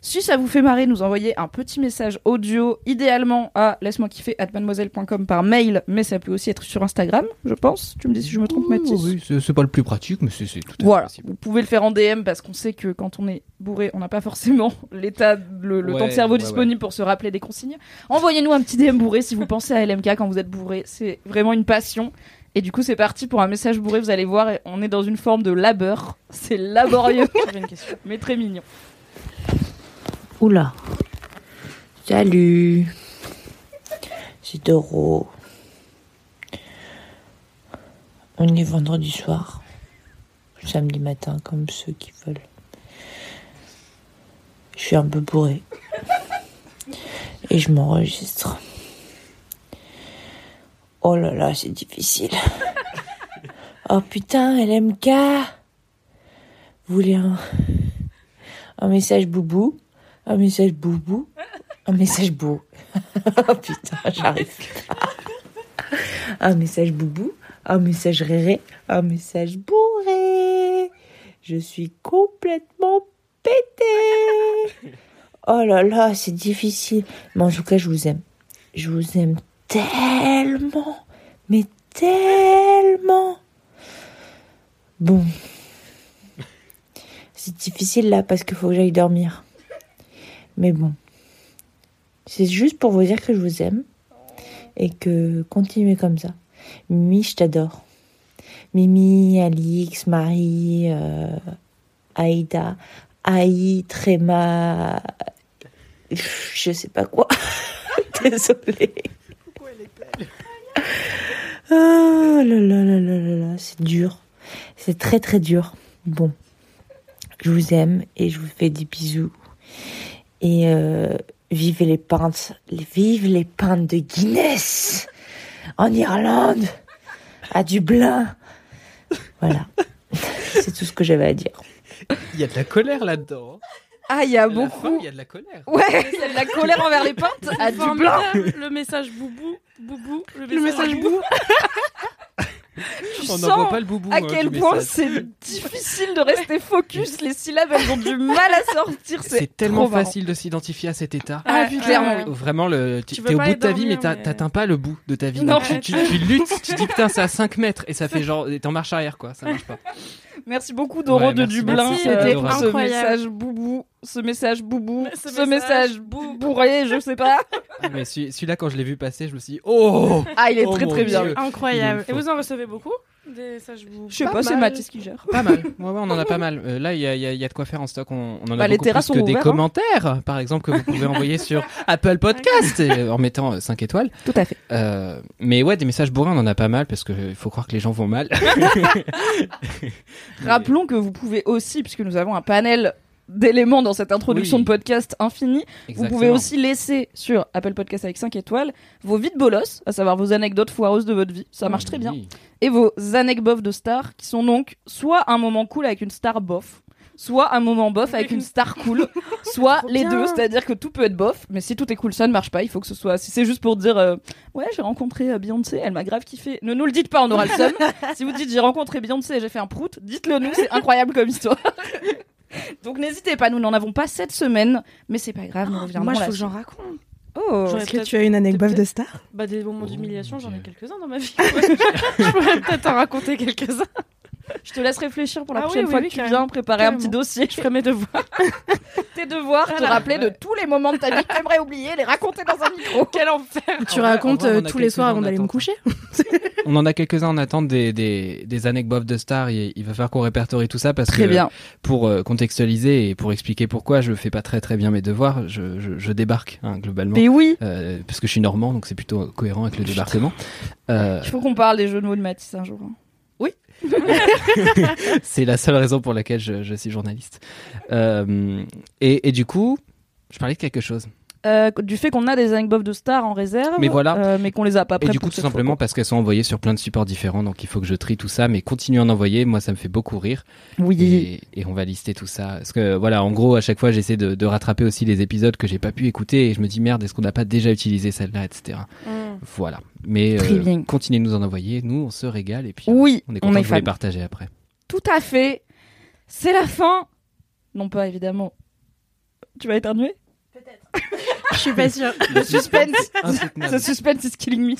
Si ça vous fait marrer, nous envoyer un petit message audio, idéalement à laisse-moi kiffer at mademoiselle.com par mail, mais ça peut aussi être sur Instagram, je pense. Tu me dis si je me trompe, Mathis. Oui, c'est pas le plus pratique, mais c'est tout à fait Voilà, possible. vous pouvez le faire en DM parce qu'on sait que quand on est bourré, on n'a pas forcément *laughs* l'état, le, le Ouais, temps de cerveau ouais, disponible pour se rappeler des consignes. Envoyez-nous un petit DM bourré si vous pensez à LMK quand vous êtes bourré. C'est vraiment une passion. Et du coup, c'est parti pour un message bourré. Vous allez voir, on est dans une forme de labeur. C'est laborieux, *laughs* J'avais une question. mais très mignon. Oula. Salut. C'est Doro. On est vendredi soir. Samedi matin, comme ceux qui veulent. Je suis un peu bourré. Et je m'enregistre. Oh là là, c'est difficile. *laughs* Oh putain, LMK. Vous voulez un, message boubou? Un message boubou? Un message beau. *laughs* oh putain, j'arrive. Un message boubou Un message réré Un message bourré Je suis complètement pété Oh là là, c'est difficile. Mais en tout cas, je vous aime. Je vous aime tellement. Mais tellement. Bon. C'est difficile là parce qu'il faut que j'aille dormir. Mais bon. C'est juste pour vous dire que je vous aime. Et que continuez comme ça. Mimi, je t'adore. Mimi, Alix, Marie, euh, Aïda, Aïe, Tréma, je sais pas quoi. *laughs* Désolée. Oh là là là là là là, c'est dur. C'est très très dur. Bon, je vous aime et je vous fais des bisous. Et euh, vive les pintes, vive les pintes de Guinness en Irlande, à Dublin. Voilà, *laughs* c'est tout ce que j'avais à dire. Il y a de la colère là-dedans. Ah, il y a la beaucoup. Il y a de la colère. Ouais, il y a de la colère envers les pintes à Dublin. Formidable. Le message boubou, boubou, le Le message message boubou. Tu On sens pas le boubou. à hein, quel du point message. c'est difficile de rester focus. Les syllabes, elles ont du mal à sortir. C'est C'est tellement facile de s'identifier à cet état. Ah, Ouais, clairement, oui. Vraiment, le, tu Tu es au bout de ta vie, mais t'as- mais- t'atteins pas le bout de ta vie. Non. Tu, tu luttes, tu dis putain, c'est à 5 mètres et ça fait genre, t'es en marche arrière quoi, ça marche pas. Merci beaucoup Doro Ouais, de merci Dublin euh, C'était pour ce incroyable. message boubou, ce message boubou, Ce ce message message bou- bourré, je sais pas. *laughs* Ah, mais celui- celui-là, quand je l'ai vu passer, je me suis dit, oh Ah, il est Oh très très bien. Dieu. Incroyable. Et vous en recevez beaucoup? Des messages vous. Je sais Pas pas, c'est. Mathis qui gère. Pas mal. Ouais, ouais, on en a pas mal. Euh, là, il y a, y y de quoi faire en stock. On, on en a Bah, les beaucoup terrasses plus que des hein. commentaires, par exemple, que vous pouvez *laughs* envoyer sur Apple Podcast et, euh, en mettant 5 étoiles. Tout à fait. Euh, mais ouais, des messages bourrés, on en a pas mal parce que il faut croire que les gens vont mal. *laughs* *laughs* Rappelons que vous pouvez aussi, puisque nous avons un panel d'éléments dans cette introduction Oui. de podcast infini, vous pouvez aussi laisser sur Apple Podcast avec 5 étoiles vos vides bolos, à savoir vos anecdotes foireuses de votre vie. Ça marche très bien. Et vos anecdotes de stars qui sont donc soit un moment cool avec une star bof, soit un moment bof avec une star cool, *laughs* soit les bien. deux, c'est-à-dire que tout peut être bof, mais si tout est cool, ça ne marche pas. Il faut que ce soit. Si c'est juste pour dire euh, ouais, j'ai rencontré euh, Beyoncé, elle m'a grave kiffé. Ne nous le dites pas, on aura le seum. *laughs* si vous dites j'ai rencontré Beyoncé et j'ai fait un prout, dites-le nous, c'est incroyable comme histoire. *laughs* *laughs* Donc n'hésitez pas, nous n'en avons pas cette semaine, mais c'est pas grave, nous reviendrons Moi, je faut que j'en raconte. Oh, Est-ce que tu as une anecdote de star? Bah, des moments Oh, d'humiliation, j'en ai quelques-uns dans ma vie. *laughs* je pourrais peut-être en raconter quelques-uns. Je te laisse réfléchir pour la Ah oui, prochaine oui, fois oui, que tu viens préparer un petit dossier. Je ferai mes devoirs. *laughs* tes devoirs, te rappeler de tous les moments de ta vie que t'aimerais oublier, les raconter dans un micro. *laughs* Quel enfer Tu En vrai- racontes vrai, euh, tous les soirs avant d'aller me coucher On en a quelques-uns en attente des, des, des anecdotes de stars. Il, il va falloir qu'on répertorie tout ça parce Très que bien. pour euh, contextualiser et pour expliquer pourquoi je fais pas très très bien mes devoirs, je, je, je débarque hein, globalement. Mais oui, Euh, parce que je suis normand, donc c'est plutôt cohérent avec le débarquement. Euh, il faut qu'on parle des jeux de mots de Matisse un jour. hein. *laughs* c'est la seule raison pour laquelle je, suis journaliste. Euh, et, et du coup, je parlais de quelque chose. Euh, du fait qu'on a des anecdotes de stars en réserve, Mais voilà. euh, mais qu'on les a pas Et du coup, tout simplement parce qu'elles sont envoyées sur plein de supports différents, donc il faut que je trie tout ça, mais continuez à en envoyer. Moi, ça me fait beaucoup rire. Oui. Et, et on va lister tout ça. Parce que voilà, en gros, à chaque fois, j'essaie de, de rattraper aussi les épisodes que j'ai pas pu écouter et je me dis merde, est-ce qu'on n'a pas déjà utilisé celle-là, etc. Voilà. Mais euh, continuez de nous en envoyer. Nous, on se régale et puis Oui, on est on content est de vous les partager après. Tout à fait. C'est la fin. Non pas évidemment. Tu vas éternuer? Je suis pas sûre. Le suspense. Ce suspense is killing me.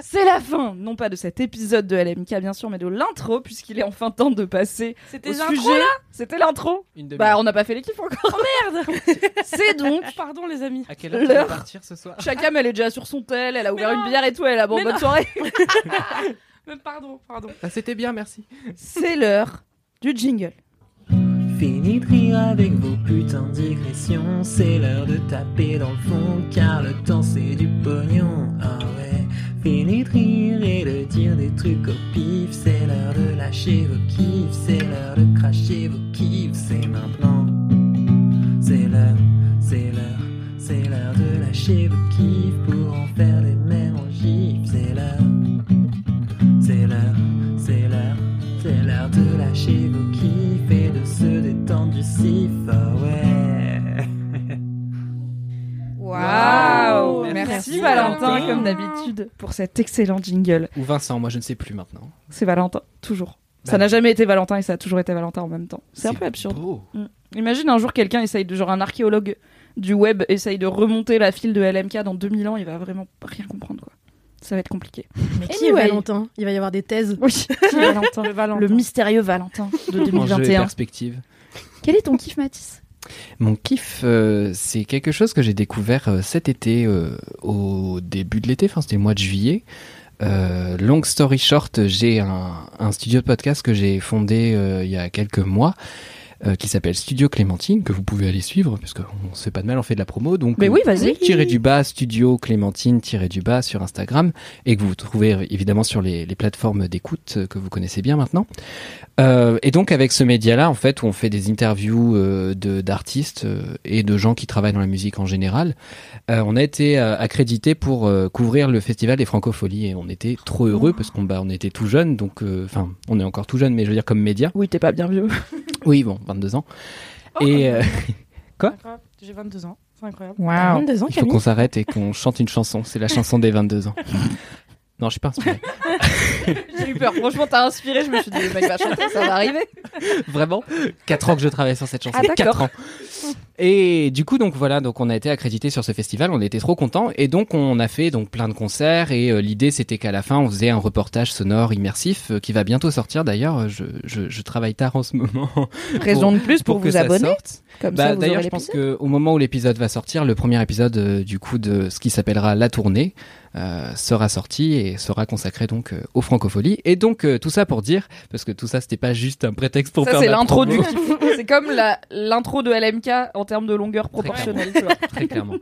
C'est la fin, non pas de cet épisode de LMK bien sûr, mais de l'intro puisqu'il est enfin temps de passer C'était au l'intro, sujet. C'était l'intro. Une demi-heure. Bah on n'a pas fait les kiffs encore. Merde *laughs* C'est donc *laughs* Pardon, les amis. À quelle heure tu vas l'heure. partir ce soir Chacun elle est déjà sur son tel, elle a ouvert non. une bière et tout, elle a bon Mais bonne non. soirée. *laughs* Mais pardon, pardon. Ah, C'était bien, merci. C'est l'heure du jingle. Fini avec vos putains de digressions, c'est l'heure de taper dans le fond, car le temps c'est du pognon, ah ouais. Fini et de dire des trucs au pif, c'est l'heure de lâcher vos kiffs, c'est l'heure de cracher vos kiffs, c'est maintenant. C'est l'heure, c'est l'heure, c'est l'heure de lâcher vos kiffs pour en faire des mêmes en gif, c'est l'heure. C'est l'heure, c'est l'heure, c'est l'heure de lâcher vos kiffs se détendre du sif, ah ouais. Waouh Merci, Merci Valentin, Valentin. comme d'habitude, pour cet excellent jingle. Ou Vincent, moi je ne sais plus maintenant. C'est Valentin, toujours. Ça Bah, n'a jamais été Valentin et ça a toujours été Valentin en même temps. C'est un peu absurde. beau. Imagine un jour quelqu'un essaye de, genre un archéologue du web essaye de remonter la file de LMK dans 2000 ans, il va vraiment rien comprendre quoi. Ça va être compliqué. Mais qui est. Valentin? Il va y avoir des thèses. Oui, *laughs* qui est Valentin? Le Valentin. Le mystérieux Valentin de Enjeu et 2021. perspective. Quel est ton kiff Mathis? Mon kiff, euh, c'est quelque chose que j'ai découvert euh, cet été, euh, au début de l'été, enfin c'était le mois de juillet. Euh, long story short, j'ai un, un studio de podcast que j'ai fondé euh, il y a quelques mois. Euh, qui s'appelle Studio Clémentine, que vous pouvez aller suivre, parce qu'on se fait pas de mal, on fait de la promo. Donc, Mais euh, oui, vas-y. tiré du bas, Studio Clémentine, tiré du bas sur Instagram, et que vous trouvez euh, évidemment sur les, les plateformes d'écoute euh, que vous connaissez bien maintenant. Euh, et donc avec ce média-là, en fait, où on fait des interviews euh, de d'artistes et de gens qui travaillent dans la musique en général, on a été accrédité pour couvrir le festival des Francopholies et on était trop heureux parce qu'on bah, on était tout jeune, donc enfin on est encore tout jeune, mais je veux dire comme média. Oui, t'es pas bien vieux. Oui, bon, 22 ans. Oh, et euh, *laughs* Incroyable. J'ai 22 ans, c'est incroyable. T'as 22 ans, il faut qu'on s'arrête et qu'on chante une chanson. C'est la chanson des 22 ans. *laughs* Non, je suis pas inspiré. *laughs* J'ai eu peur. Franchement, t'as inspiré. Je me suis dit, le mec va chanter, ça va arriver. *laughs* Vraiment 4 ans que je travaille sur cette chanson. Ah, d'accord. 4 ans. Et du coup, donc voilà, donc on a été accrédité sur ce festival, on était trop contents et donc on a fait donc plein de concerts et euh, l'idée c'était qu'à la fin on faisait un reportage sonore immersif euh, qui va bientôt sortir d'ailleurs. Je, je, je travaille tard en ce moment *laughs* Raison de plus pour, que vous ça abonner. sorte. Comme Bah, ça, vous D'ailleurs, je pense qu'au moment où l'épisode va sortir, le premier épisode euh, du coup de ce qui s'appellera La Tournée euh, sera sorti et sera consacré donc euh, aux francopholies. Et donc euh, tout ça pour dire, parce que tout ça c'était pas juste un prétexte pour Ça, faire c'est l'intro du. *laughs* *laughs* C'est comme l'intro de LMK en termes de longueur proportionnelle. tu vois. très clairement.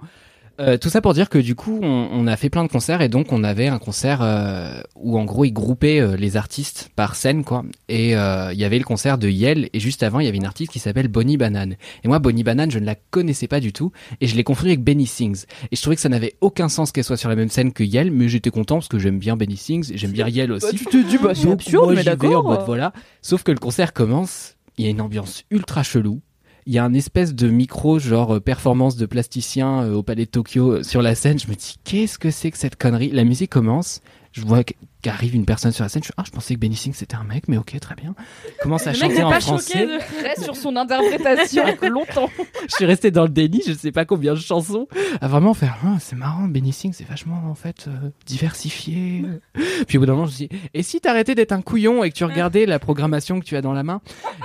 Euh, tout ça pour dire que du coup, on, on a fait plein de concerts et donc on avait un concert euh, où en gros ils groupaient euh, les artistes par scène quoi. Et euh, il y avait le concert de Yel et juste avant il y avait une artiste qui s'appelle Bonnie Banane. Et moi Bonnie Banane je ne la connaissais pas du tout et je l'ai confondue avec Benny Sings. Et je trouvais que ça n'avait aucun sens qu'elle soit sur la même scène que Yel, mais j'étais content parce que j'aime bien Benny Sings et j'aime bien Yel aussi. tu te dis, bah, c'est absurde, moi, mais d'accord. en mode, voilà. Sauf que le concert commence, il y a une ambiance ultra chelou. Il y a un espèce de micro, genre euh, performance de plasticien euh, au Palais de Tokyo euh, sur la scène. Je me dis, qu'est-ce que c'est que cette connerie? La musique commence. Je vois qu- qu'arrive une personne sur la scène. Je suis, ah, je pensais que Benny Sings c'était un mec, mais ok, très bien. Commence à Le mec chanter en pas français. choqué de... Reste sur son interprétation *laughs* longtemps. je suis resté dans le déni, je sais pas combien de chansons, à vraiment faire, ah, c'est marrant, Benny Sings, c'est vachement, en fait, euh, diversifié. Puis au bout d'un moment, je me suis dit, et si t'arrêtais d'être un couillon et que tu regardais la programmation que tu as dans la main?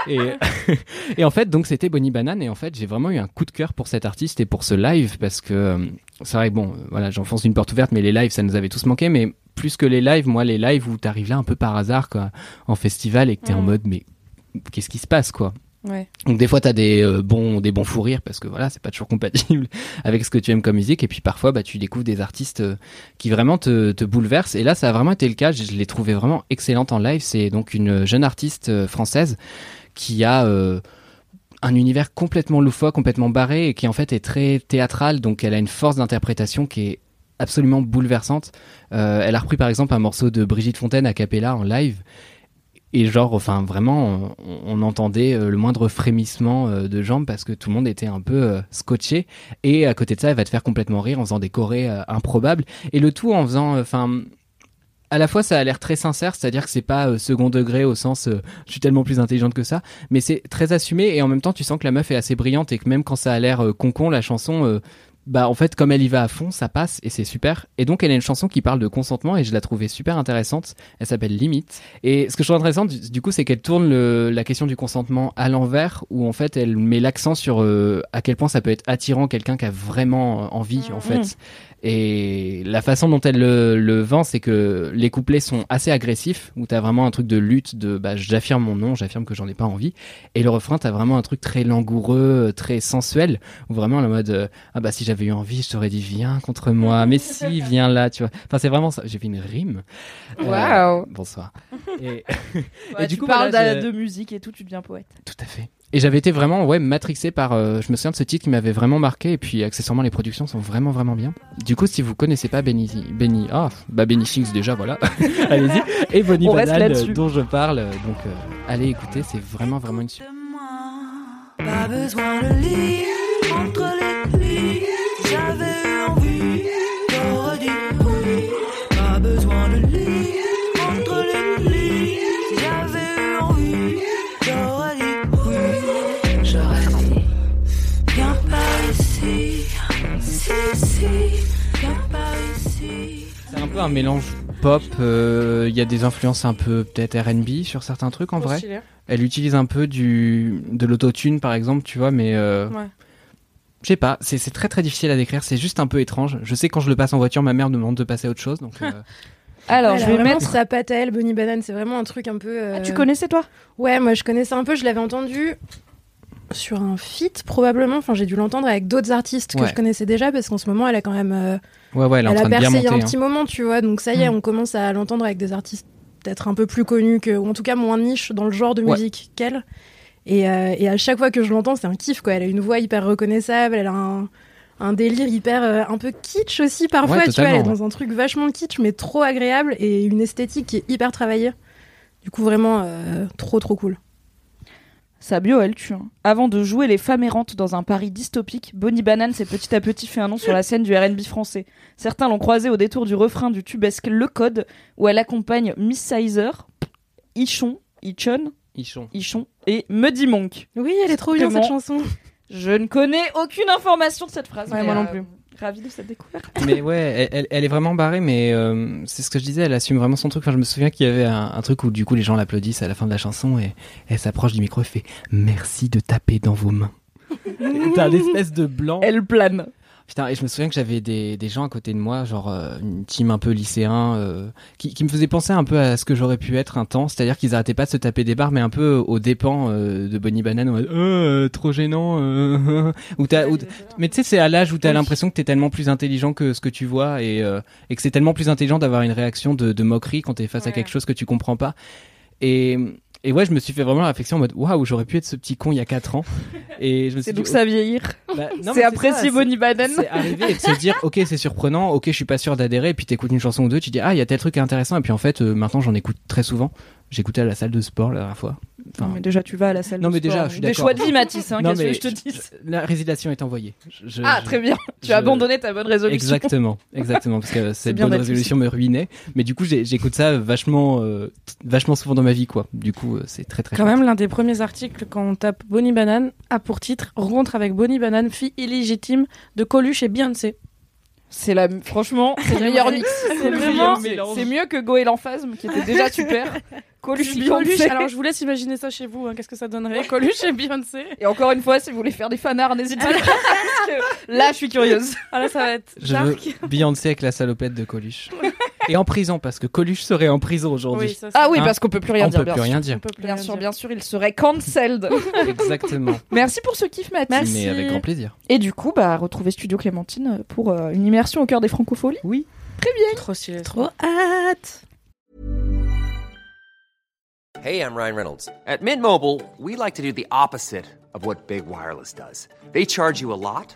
Et, *laughs* et en fait, donc c'était Bonnie Banane, et en fait, j'ai vraiment eu un coup de cœur pour cet artiste et pour ce live, parce que, euh, c'est vrai que bon, voilà, j'enfonce une porte ouverte, mais les lives, ça nous avait tous manqué, mais plus que les lives, moi, les lives où t'arrives là un peu par hasard, quoi, en festival, et que t'es en Mm. mode, mais qu'est-ce qui se passe, quoi? Ouais. Donc des fois t'as des euh, bons des bons fous rires parce que voilà c'est pas toujours compatible *laughs* avec ce que tu aimes comme musique et puis parfois bah tu découvres des artistes euh, qui vraiment te, te bouleversent et là ça a vraiment été le cas je, je l'ai trouvé vraiment excellente en live c'est donc une jeune artiste euh, française qui a un univers complètement loufoque complètement barré et qui en fait est très théâtral donc elle a une force d'interprétation qui est absolument bouleversante Euh, elle a repris par exemple un morceau de Brigitte Fontaine a cappella en live et genre, enfin, vraiment, on, entendait euh, le moindre frémissement euh, de jambes parce que tout le monde était un peu scotché. Et à côté de ça, elle va te faire complètement rire en faisant des chorés improbables. Et le tout en faisant, enfin, à la fois, ça a l'air très sincère, c'est-à-dire que c'est pas second degré au sens je suis tellement plus intelligente que ça, mais c'est très assumé et en même temps, tu sens que la meuf est assez brillante et que même quand ça a l'air con-con, la chanson. Bah en fait comme elle y va à fond ça passe et c'est super. Et donc elle a une chanson qui parle de consentement et je la trouvais super intéressante. Elle s'appelle Limite. Et ce que je trouve intéressant du, du coup c'est qu'elle tourne le- la question du consentement à l'envers où en fait elle met l'accent sur euh, à quel point ça peut être attirant quelqu'un qui a vraiment euh, envie en fait et la façon dont elle le, le vend c'est que les couplets sont assez agressifs où t'as vraiment un truc de lutte de bah j'affirme mon nom j'affirme que j'en ai pas envie. Et le refrain t'as vraiment un truc très langoureux très sensuel où vraiment le mode euh, ah bah si j'avais eu envie je t'aurais dit viens contre moi mais *laughs* si viens là tu vois. Enfin c'est vraiment ça. J'ai fait une rime. Euh, Waouh. bonsoir. *laughs* Et, *laughs* Ouais, et du tu coup parles voilà, de, je- de musique et tout, tu deviens poète. tout à fait et j'avais été vraiment ouais matrixé par euh, je me souviens de ce titre qui m'avait vraiment marqué. Et puis accessoirement les productions sont vraiment vraiment bien. Du coup si vous connaissez pas Benny Benny ah bah Benny Sings déjà voilà. *laughs* Allez-y. Et Bonnie euh, dont je parle. Donc euh, allez écouter c'est vraiment vraiment une super Pas besoin de lire entre les peu un mélange pop euh, il y a des influences un peu peut-être R&B sur certains trucs en vrai Stylé. Elle utilise un peu du de l'autotune par exemple, tu vois, mais euh, Ouais. je sais pas, c'est c'est très très difficile à décrire, c'est juste un peu étrange. Je sais que quand je le passe en voiture, ma mère me demande de passer à autre chose, donc *laughs* euh, Alors, je vais mettre. sa patte à elle, Bonnie Banane, c'est vraiment un truc un peu. euh, Ah, tu connaissais toi? Ouais, moi je connaissais un peu, je l'avais entendu sur un feat probablement. Enfin, j'ai dû l'entendre avec d'autres artistes que Ouais. je connaissais déjà parce qu'en ce moment elle a quand même. Ouais ouais, elle est en elle a train de bien percé il y a un hein. petit moment, tu vois. Donc ça y est, Mm. on commence à l'entendre avec des artistes peut-être un peu plus connus que, ou en tout cas moins niche dans le genre de Ouais. musique qu'elle. Et, euh, et à chaque fois que je l'entends, c'est un kiff quoi. Elle a une voix hyper reconnaissable, elle a un, un délire hyper euh, un peu kitsch aussi parfois. Ouais, tu vois, elle est dans un truc vachement kitsch mais trop agréable et une esthétique qui est hyper travaillée. Du coup, vraiment euh, trop trop cool. Sa bio, elle tue. hein. Avant de jouer les femmes errantes dans un Paris dystopique, Bonnie Banane s'est petit à petit fait un nom sur la scène du R&B français. Certains l'ont croisée au détour du refrain du tubesque Le Code, où elle accompagne Miss Sizer, Ichon, Ichon, Ichon. Ichon et Muddy Monk. Oui, elle est trop bien cette chanson. Je ne connais aucune information de cette phrase. Ouais, moi non euh, plus. Ravie de cette découverte. Mais ouais, elle, est vraiment barrée, mais euh, c'est ce que je disais, elle assume vraiment son truc. Enfin, je me souviens qu'il y avait un, un truc où du coup les gens l'applaudissent à la fin de la chanson et elle s'approche du micro et fait Merci de taper dans vos mains. *laughs* T'as un espèce de blanc. Elle plane. Putain, et je me souviens que j'avais des, des gens à côté de moi, genre euh, une team un peu lycéen, euh, qui, qui me faisait penser un peu à ce que j'aurais pu être un temps, c'est-à-dire qu'ils arrêtaient pas de se taper des barres, mais un peu aux dépens euh, de Bonnie Banane, en Euh, trop gênant. euh, *laughs* ou t'as- mais tu sais, c'est à l'âge où t'as l'impression que t'es tellement plus intelligent que ce que tu vois, et, euh, et que c'est tellement plus intelligent d'avoir une réaction de, de moquerie quand t'es face à quelque chose que tu comprends pas. Et, et ouais, je me suis fait vraiment la réflexion en mode Waouh, j'aurais pu être ce petit con il y a 4 ans. Et je me suis C'est donc ça vieillir. bah, C'est apprécier Bonnie Banane. c'est arriver et de se dire ok c'est surprenant ok je suis pas sûr d'adhérer et puis t'écoutes une chanson ou deux tu dis ah il y a tel truc intéressant et puis en fait euh, maintenant j'en écoute très souvent j'écoutais à la salle de sport la dernière fois Enfin, mais déjà, tu vas à la salle Non, de mais sport. déjà, je suis Des choix de vie, Mathis, hein, qu'est-ce que je te dis la résiliation est envoyée Je- Ah, très bien. Tu je- as abandonné ta bonne résolution. Exactement, exactement, parce que *laughs* cette bonne résolution me ruinait. Mais du coup, j'écoute ça vachement, euh, vachement souvent dans ma vie, quoi. Du coup, euh, c'est très très. Quand chouette. même, l'un des premiers articles, quand on tape Bonnie Banane, a pour titre Rencontre avec Bonnie Banane, fille illégitime de Coluche et Beyoncé. C'est la, franchement, c'est le meilleur mix. *laughs* C'est le vraiment- meilleur mix. C'est mieux que Go et l'Enphasme, qui était déjà super. *laughs* Coluche, Coluche, Beyoncé. alors je vous laisse imaginer ça chez vous, hein, qu'est-ce que ça donnerait Coluche et Beyoncé? Et encore une fois, si vous voulez faire des fanarts, n'hésitez pas. *laughs* parce que là, je suis curieuse. Ah là, ça va être Je dark. Beyoncé avec la salopette de Coluche. Et en prison, parce que Coluche serait en prison aujourd'hui. Oui, Ah oui, Hein parce qu'on peut plus rien On dire, peut bien plus sûr. rien on dire. peut plus Bien rien sûr, dire. bien sûr, il serait cancelled. *laughs* Exactement. Merci pour ce kiff, Mathis. Merci. Mais avec grand plaisir. Et du coup, bah, retrouvez Studio Clémentine pour euh, une immersion au cœur des francopholies. Oui. Trop stylé. Trop hâte. Hey, I'm Ryan Reynolds. At Mint Mobile, we like to do the opposite of what Big Wireless does. They charge you a lot,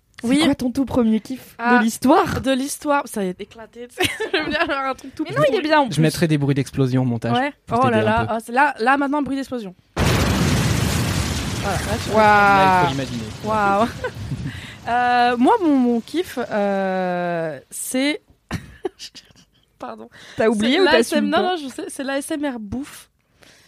c'est Oui. quoi ton tout premier kiff Ah. de l'histoire De l'histoire, ça y est éclaté. vais venir faire un truc tout Mais non, il est bien. en Je mettrai des bruits d'explosion au montage. Ouais. Oh là là, ah, c'est là, là maintenant bruit d'explosion. Voilà, là, il Waouh. faut l'imaginer. Waouh. *laughs* Euh, moi, mon, mon kiff, euh, c'est. *laughs* Pardon. T'as oublié C'est ou t'as Non, non, je sais, c'est l'ASMR bouffe.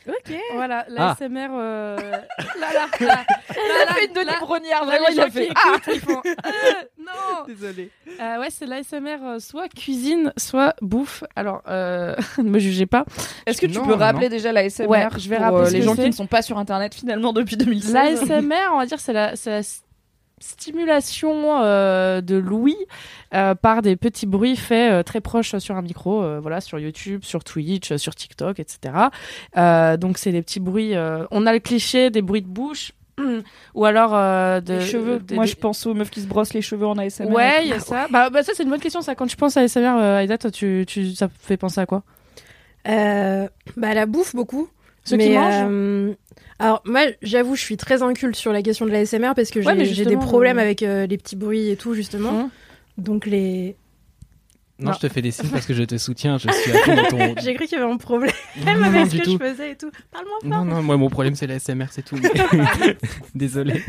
Ok. Voilà, Ah. l'ASMR. euh, là, *laughs* là, là, là, Il a fait une Denis Brognard, vraiment, il a fait. Ah écoutent, ils font, euh, non *laughs* Désolé. Euh, ouais, c'est l'ASMR euh, soit cuisine, soit bouffe. Alors, euh, *laughs* ne me jugez pas. Est-ce que tu Non, peux non, rappeler non. déjà la SMR Ouais, je vais pour, rappeler euh, les gens qui ne sont pas sur internet finalement depuis 2016 L'ASMR, on va dire, c'est la, c'est la s- stimulation euh, de l'ouïe euh, par des petits bruits faits euh, très proches sur un micro, euh, voilà, sur YouTube, sur Twitch, euh, sur TikTok, etc. Euh, donc c'est des petits bruits. euh, on a le cliché des bruits de bouche. *clears throat* Ou alors euh, de Les cheveux. des- Moi, des- je pense aux meufs qui se brossent les cheveux en ASMR. Ouais, il y a ça. Bah, bah, ça c'est une bonne question. Ça, quand tu penses à ASMR, euh, Aïda, toi, tu, tu, ça fait penser à quoi? Euh, bah, la bouffe, beaucoup. Ceux mais, qui mangent euh, alors, moi, j'avoue, je suis très inculte sur la question de la SMR parce que j'ai Ouais, mais j'ai des problèmes euh, avec euh, les petits bruits et tout, justement. Hum. Donc, les. Non, Non. je te fais des signes parce que je te soutiens. Je suis à fond dans ton. *laughs* J'ai cru qu'il y avait un problème *laughs* Non, non, avec ce que tout. je faisais et tout. Parle-moi fort. Non, non, moi mon problème c'est la SMR, c'est tout. mais- *laughs* Désolé.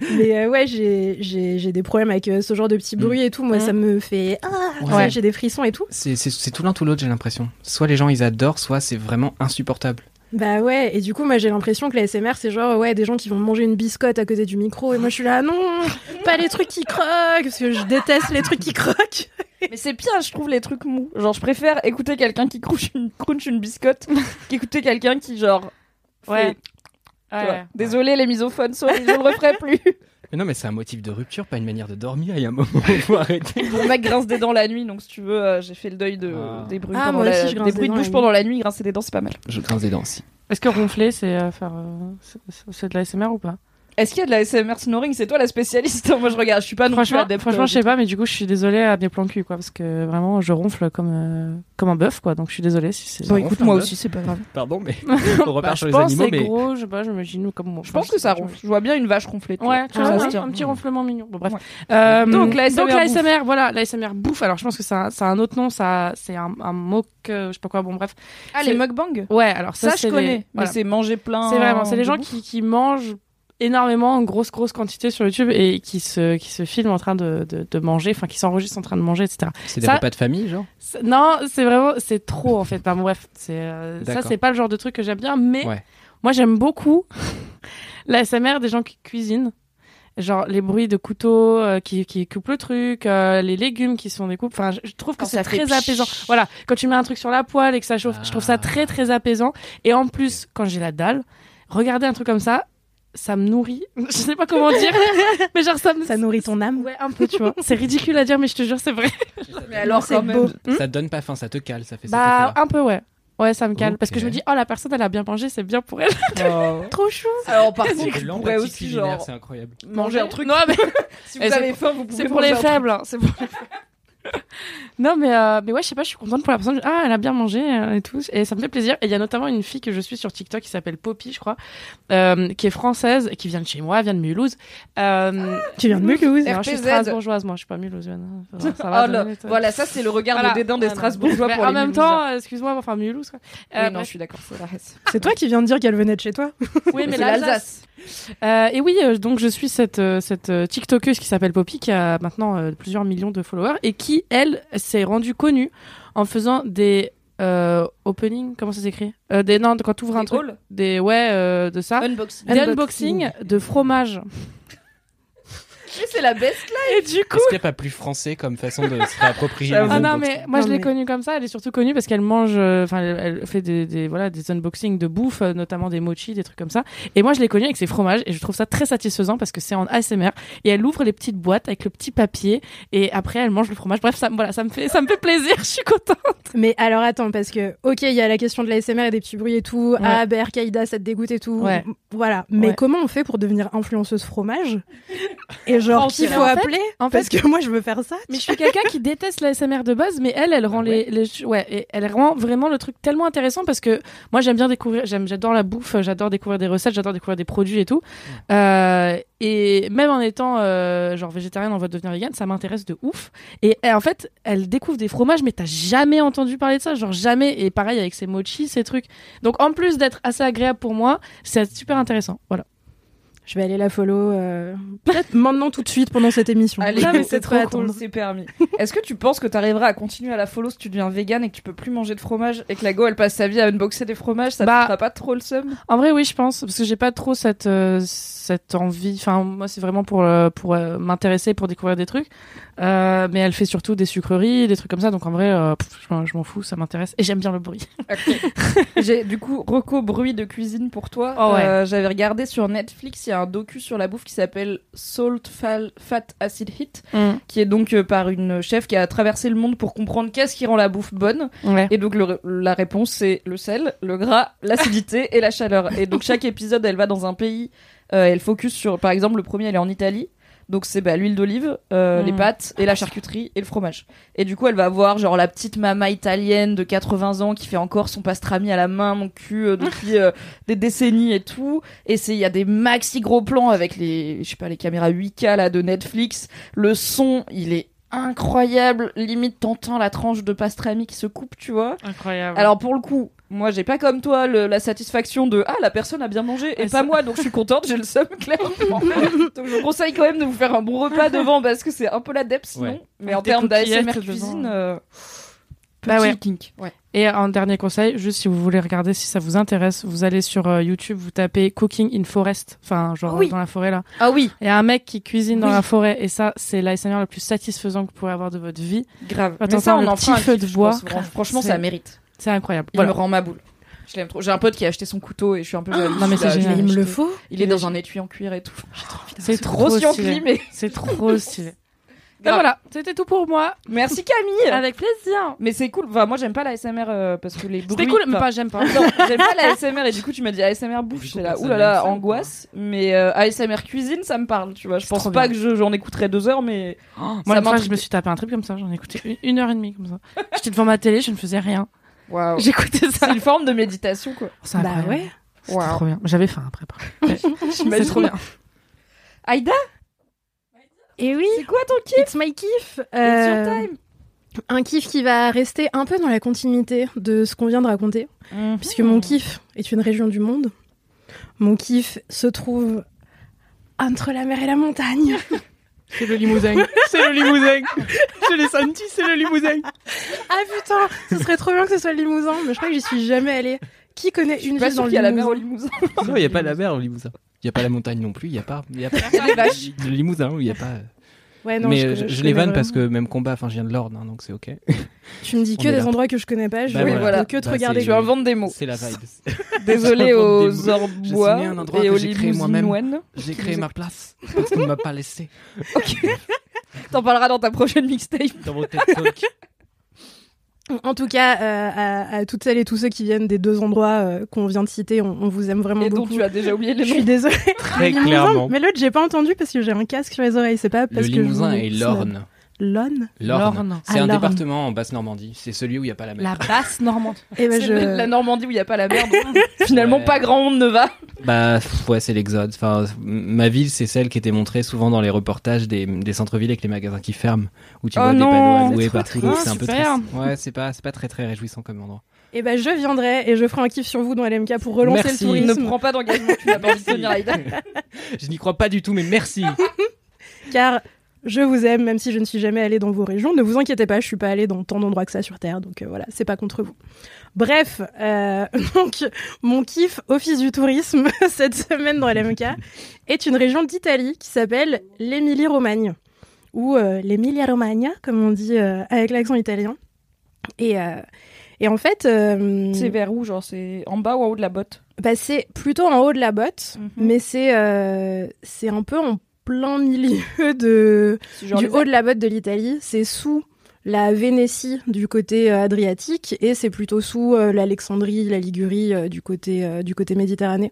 Mais euh, ouais, j'ai- j'ai j'ai des problèmes avec euh, ce genre de petits Mm. bruits et tout. Moi, Mm. ça me fait. Ah, Ouais. ouais, j'ai des frissons et tout. C'est c'est- c'est tout l'un tout l'autre, j'ai l'impression. Soit les gens ils adorent, soit c'est vraiment insupportable. Bah ouais, et du coup, moi j'ai l'impression que la SMR c'est genre, ouais, des gens qui vont manger une biscotte à côté du micro, et moi je suis là, non, pas les trucs qui croquent, parce que je déteste les trucs qui croquent. *laughs* Mais c'est pire, je trouve, les trucs mous. Genre, je préfère écouter quelqu'un qui crunch une, crunch une biscotte *laughs* qu'écouter quelqu'un qui, genre. fait- Ouais. Ouais. Désolé, les misophones, sorry, je ne le referai plus. Mais non, mais c'est un motif de rupture, pas une manière de dormir. Il y a un moment où il faut arrêter. Mon mec grince des dents la nuit, donc si tu veux, euh, j'ai fait le deuil de, Ah. des bruits, Ah, pendant moi la- aussi, je grince des des bruits de dents bouche pendant la nuit. Grincer des dents, c'est pas mal. Je grince des dents aussi. Est-ce que ronfler, c'est euh, faire, euh, c'est- c'est de la SMR ou pas? Est-ce qu'il y a de la SMR snoring? C'est toi la spécialiste. *laughs* Moi, je regarde. Je suis pas non plus Franchement, adepte. franchement, je sais pas, mais du coup, je suis désolée à mes plans cul, quoi, parce que vraiment, je ronfle comme euh, comme un bœuf, quoi. Donc, je suis désolée si c'est. Bon, écoute, moi aussi, c'est pas grave. Pardon, mais *laughs* on repart Bah, sur je les pense animaux, c'est mais gros, je sais pas, j'imagine comme moi. Je pense que ça ronfle. Je vois bien une vache ronfler. tu vois. Ouais, tu Ça vois, ouais, un petit ronflement mignon. Bon, bref. Ouais. Euh, Donc, la SMR donc, la bouffe. SMR, voilà, la SMR bouffe. Alors, je pense que ça, ça a un autre nom, ça, c'est un, un mot que, je sais pas quoi, bon, bref. Ah, C'est- les mukbang Ouais, alors ça, je connais. Mais c'est manger plein. C'est vraiment, c'est les gens qui mangent énormément en grosse grosse quantité sur YouTube et qui se qui se filment en train de, de, de manger enfin qui s'enregistrent en train de manger etc c'est des Ça- repas de famille, genre? Non c'est vraiment c'est trop en fait. Enfin, bref c'est euh, ça c'est pas le genre de truc que j'aime bien mais Ouais. moi j'aime beaucoup *laughs* la SMR des gens qui cuisinent. Genre les bruits de couteau euh, qui, qui coupent le truc euh, les légumes qui sont découpés enfin je, je trouve que Quand c'est très apaisant. Voilà quand tu mets un truc sur la poêle et que ça chauffe je trouve ça Ah. très très apaisant. Et en plus quand j'ai la dalle regarder un truc comme ça ça me nourrit *laughs* je sais pas comment dire *laughs* mais genre ça me Ça nourrit ton âme. ouais un peu tu vois *laughs* c'est ridicule à dire mais je te jure c'est vrai Mais alors, C'est quand même. beau. Hmm Ça te donne pas faim, ça te cale, ça fait bah cet un peu ouais ouais ça me calme parce que je me dis oh la personne elle a bien mangé c'est bien pour elle Oh. trop chou Alors, par contre, C'est je pourrais aussi, genre, c'est incroyable. manger un truc. non mais Si vous c'est avez faim, vous pouvez c'est pour les faibles hein, c'est pour les faibles *laughs* non mais euh, mais ouais je sais pas je suis contente pour la personne ah elle a bien mangé euh, et tout et ça me fait plaisir et il y a notamment une fille que je suis sur TikTok qui s'appelle Poppy je crois euh, qui est française et qui vient de chez moi vient de Mulhouse euh, Tu viens de Mulhouse. non, je suis strasbourgeoise moi je suis pas mulhousienne hein. ça va, *laughs* ça va, Oh là, voilà, ça c'est le regard Voilà. de dédain des. Strasbourgeois pour en les même temps excuse-moi enfin Mulhouse quoi Oui, non, je suis d'accord, c'est la reste. C'est toi qui viens de dire qu'elle venait de chez toi. oui mais l'Alsace. Euh, et oui, euh, donc je suis cette, euh, cette euh, TikTokeuse qui s'appelle Poppy, qui a maintenant plusieurs millions de followers, et qui, elle, s'est rendue connue en faisant des openings, comment ça s'écrit? Des, Non, quand tu ouvres un truc. Des, ouais, de ça. Unboxing. Des unboxings de fromage. *laughs* C'est la best Et du coup... Est-ce qu'il n'y a pas plus français comme façon de se réapproprier les. Ah non mais moi je l'ai mais- connue comme ça. Elle est surtout connue parce qu'elle mange, euh, enfin elle, elle fait des, des voilà des unboxings de bouffe, euh, notamment des mochi, des trucs comme ça. Et moi je l'ai connue avec ses fromages et je trouve ça très satisfaisant parce que c'est en ASMR et elle ouvre les petites boîtes avec le petit papier et après elle mange le fromage. Bref ça me- voilà ça me fait ça me fait plaisir. *laughs* Je suis contente. Mais alors attends, parce que, ok, il y a la question de l'ASMR et des petits bruits et tout. Ouais. Ah, BRK, Ida, ça te dégoûte et tout. Ouais. Voilà. Mais Ouais. comment on fait pour devenir influenceuse fromage Et *laughs* genre, En qui faut en fait- appeler en Parce fait- que moi, je veux faire ça. Mais je suis quelqu'un qui déteste la SMR de base, mais elle, elle rend les, les, ouais, et elle rend vraiment le truc tellement intéressant parce que moi j'aime bien découvrir, j'aime, j'adore la bouffe, j'adore découvrir des recettes, j'adore découvrir des produits et tout. Euh, et même en étant euh, genre végétarienne, on va devenir vegan, ça m'intéresse de ouf. Et, et en fait, elle découvre des fromages, mais t'as jamais entendu parler de ça, genre jamais. Et pareil avec ses mochis, ces trucs. Donc en plus d'être assez agréable pour moi, c'est super intéressant. Voilà. Je vais aller la follow. euh, Peut-être maintenant, tout de suite, pendant cette émission. Allez, mais c'est trop cool, c'est permis. Est-ce que tu penses que tu arriveras à continuer à la follow si tu deviens vegan et que tu peux plus manger de fromage et que la go elle passe sa vie à unboxer des fromages, ça Bah, te pas trop le seum? En vrai, oui, je pense, parce que j'ai pas trop cette euh, cette envie. Enfin, moi, c'est vraiment pour euh, pour euh, m'intéresser, pour découvrir des trucs. Euh, mais elle fait surtout des sucreries, des trucs comme ça. Donc en vrai, euh, pff, je m'en- fous, ça m'intéresse et j'aime bien le bruit. *laughs* J'ai du coup reco bruit de cuisine pour toi. Oh ouais. Euh, J'avais regardé sur Netflix, il y a un docu sur la bouffe qui s'appelle Salt Fat Acid Heat, qui est donc par une chef qui a traversé le monde pour comprendre qu'est-ce qui rend la bouffe bonne. Ouais. Et donc le- la réponse c'est le sel, le gras, l'acidité et la chaleur. Et donc chaque épisode elle va dans un pays, euh, elle focus sur, par exemple le premier elle est en Italie. Donc c'est bah, l'huile d'olive, euh, Mm. les pâtes et la charcuterie et le fromage. Et du coup elle va avoir genre la petite mama italienne de 80 ans qui fait encore son pastrami à la main, mon cul, euh, depuis *laughs* euh, des décennies et tout. Et c'est il y a des maxi gros plans avec les je sais pas les caméras 8K là de Netflix. Le son il est incroyable, limite t'entends la tranche de pastrami qui se coupe, tu vois. Incroyable. Alors pour le coup, moi j'ai pas comme toi le- la satisfaction de ah la personne a bien mangé et Ouais, pas ça- moi donc je suis contente, j'ai le seum clairement. *laughs* donc je vous conseille quand même de vous faire un bon repas devant parce que c'est un peu l'adepte sinon. Ouais. Mais Avec en termes d'ASMR cuisine, euh, Bah petit ouais. kink. Ouais. Et un dernier conseil, juste si vous voulez regarder, si ça vous intéresse, vous allez sur euh, YouTube, vous tapez Cooking in Forest, enfin genre Oui. euh, dans la forêt là. Ah oui, Il y a un mec qui cuisine dans la forêt et ça, c'est l'ASMR le plus satisfaisant que vous pourrez avoir de votre vie. grave. Quand Mais ça on en petit fera un feu de bois, Franchement ça mérite. C'est incroyable. Il Voilà. me rend ma boule. Je l'aime trop. J'ai un pote qui a acheté son couteau et je suis un peu jalouse. non, mais c'est je génial. il me le faut. Il est dans un étui en cuir et tout. J'ai trop envie d'avoir C'est ce trop gros stylé. Mais C'est trop *laughs* stylé. Et voilà, c'était tout pour moi. Merci Camille. Avec plaisir. Mais c'est cool. Enfin, moi, j'aime pas la SMR euh, parce que les bruits. C'était cool, mais pas j'aime pas. Non, j'aime pas la ASMR et du coup tu m'as dit ASMR bouffe, j'étais là, oulala, angoisse. Mais euh, ASMR cuisine, ça me parle, tu vois. Je C'est pense trop pas bien. que je- j'en écouterai deux heures, mais Moi, ça une fois, je me suis tapé un trip comme ça, j'en ai écouté une, une heure et demie comme ça. J'étais devant ma télé, je ne faisais rien. Waouh. J'écoutais ça. C'est une forme de méditation quoi. C'est Bah incroyable. ouais. C'était trop bien. J'avais faim après. par contre. Ouais. *laughs* J'imagine. C'est trop bien. Aïda, Et oui, c'est quoi ton kiff? It's my kiff. It's Euh, your time. un kiff qui va rester un peu dans la continuité de ce qu'on vient de raconter, puisque mon kiff est une région du monde. Mon kiff se trouve entre la mer et la montagne. *laughs* C'est le limousin. c'est le limousin. Je l'ai senti, c'est le limousin. Ah putain, ce serait trop bien que ce soit le Limousin, mais je crois que j'y suis jamais allée. Qui connaît une ville dans le qu'il y a la mer au Limousin Limousin. Non, il n'y a pas la mer au limousin. Il n'y a pas la montagne non plus. Il n'y a pas. Il y a pas *laughs* Il y a des vaches. le limousin où il n'y a pas. Ouais, non, mais je, je- je, je je les vanne parce que même combat, enfin, je viens de l'ordre, hein, donc c'est ok. Tu me dis *laughs* que des là. endroits que je connais pas, je Bah vais voilà. que te Bah, regarder. Tu inventes des mots. C'est la vibe. *laughs* Désolé aux. Orbois et aux j'ai créé moi-même. Limousinoines. J'ai créé ma place parce qu'il ne m'a pas laissé *laughs* Ok. T'en parleras dans ta prochaine mixtape. dans mon TED Talk. En tout cas, euh, à, à toutes celles et tous ceux qui viennent des deux endroits euh, qu'on vient de citer, on, on vous aime vraiment Et dont beaucoup. tu as déjà oublié les Je noms. suis désolée. Très *laughs* clairement. Mais l'autre, j'ai pas entendu parce que j'ai un casque sur les oreilles. C'est pas Le parce que Limousin je... et l'Orne. L'Orne L'Orne. C'est Ah, un département en Basse-Normandie. C'est celui où il n'y a pas la mer. La basse normande. *laughs* Eh ben, C'est je... la Normandie où il n'y a pas la mer. donc *laughs* Finalement, Ouais. pas grand monde ne va. Bah ouais, c'est l'exode. Enfin, ma ville, c'est celle qui était montrée souvent dans les reportages des, des centres-villes avec les magasins qui ferment, où tu Oh vois non, des panneaux à c'est partout. Un peu triste. Ouais, c'est pas, c'est pas très très réjouissant comme endroit. Eh ben, je viendrai et je ferai un kiff sur vous dans LMK pour relancer Merci. le tourisme. Ne prends pas d'engagement, tu n'as pas *laughs* envie de. Je n'y crois pas du tout, mais merci. car je vous aime, même si je ne suis jamais allée dans vos régions. Ne vous inquiétez pas, je suis pas allée dans tant d'endroits que ça sur Terre, donc euh, voilà, c'est pas contre vous. Bref, euh, *laughs* donc mon kiff office du tourisme *laughs* cette semaine dans LMK est une région d'Italie qui s'appelle l'Émilie-Romagne ou euh, l'Emilia-Romagna, comme on dit euh, avec l'accent italien. Et, euh, et en fait, C'est vers où Genre, c'est en bas ou en haut de la botte? bah, c'est plutôt en haut de la botte, Mhm. mais c'est euh, c'est un peu en plein milieu de du haut de la botte de l'Italie. C'est sous la Vénétie du côté euh, adriatique et c'est plutôt sous euh, l'Alexandrie, la Ligurie euh, du côté du côté méditerranéen.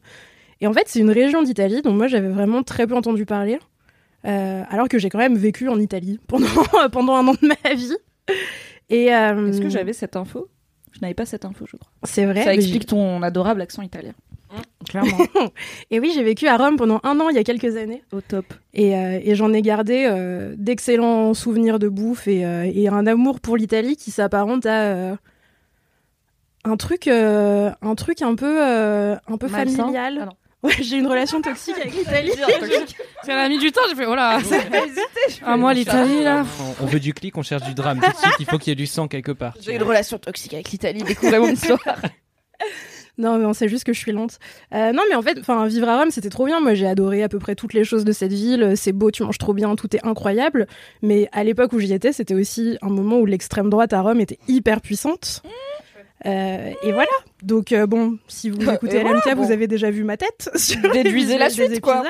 Et en fait, c'est une région d'Italie dont moi j'avais vraiment très peu entendu parler, euh, alors que j'ai quand même vécu en Italie *laughs* pendant pendant un an de ma vie. Et euh, Est-ce que j'avais cette info? Je n'avais pas cette info, je crois. C'est vrai. Ça explique ton adorable accent italien. Clairement. *laughs* Et oui, j'ai vécu à Rome pendant un an il y a quelques années. Au top. Et, euh, et j'en ai gardé euh, d'excellents souvenirs de bouffe et, euh, et un amour pour l'Italie qui s'apparente à euh, un truc, euh, un truc un peu, euh, un peu Malsain familial. Ah non. *laughs* Ouais, j'ai une relation toxique avec *laughs* l'Italie. Ça a mis du temps, j'ai fait, oh là. Ah, moi, l'Italie, là. On, on veut du clic, on cherche du drame. Tout de suite, il faut qu'il y ait du sang quelque part. J'ai une relation toxique avec l'Italie, découvrez mon histoire. Non, non, c'est juste que je suis lente. Euh, non, mais en fait, enfin, vivre à Rome, c'était trop bien. Moi, j'ai adoré à peu près toutes les choses de cette ville. C'est beau, tu manges trop bien, tout est incroyable. Mais à l'époque où j'y étais, c'était aussi un moment où l'extrême droite à Rome était hyper puissante. Euh, et voilà. Donc euh, bon, si vous écoutez voilà, LMK, bon. vous avez déjà vu ma tête. *laughs* sur Déduisez la des suite, quoi.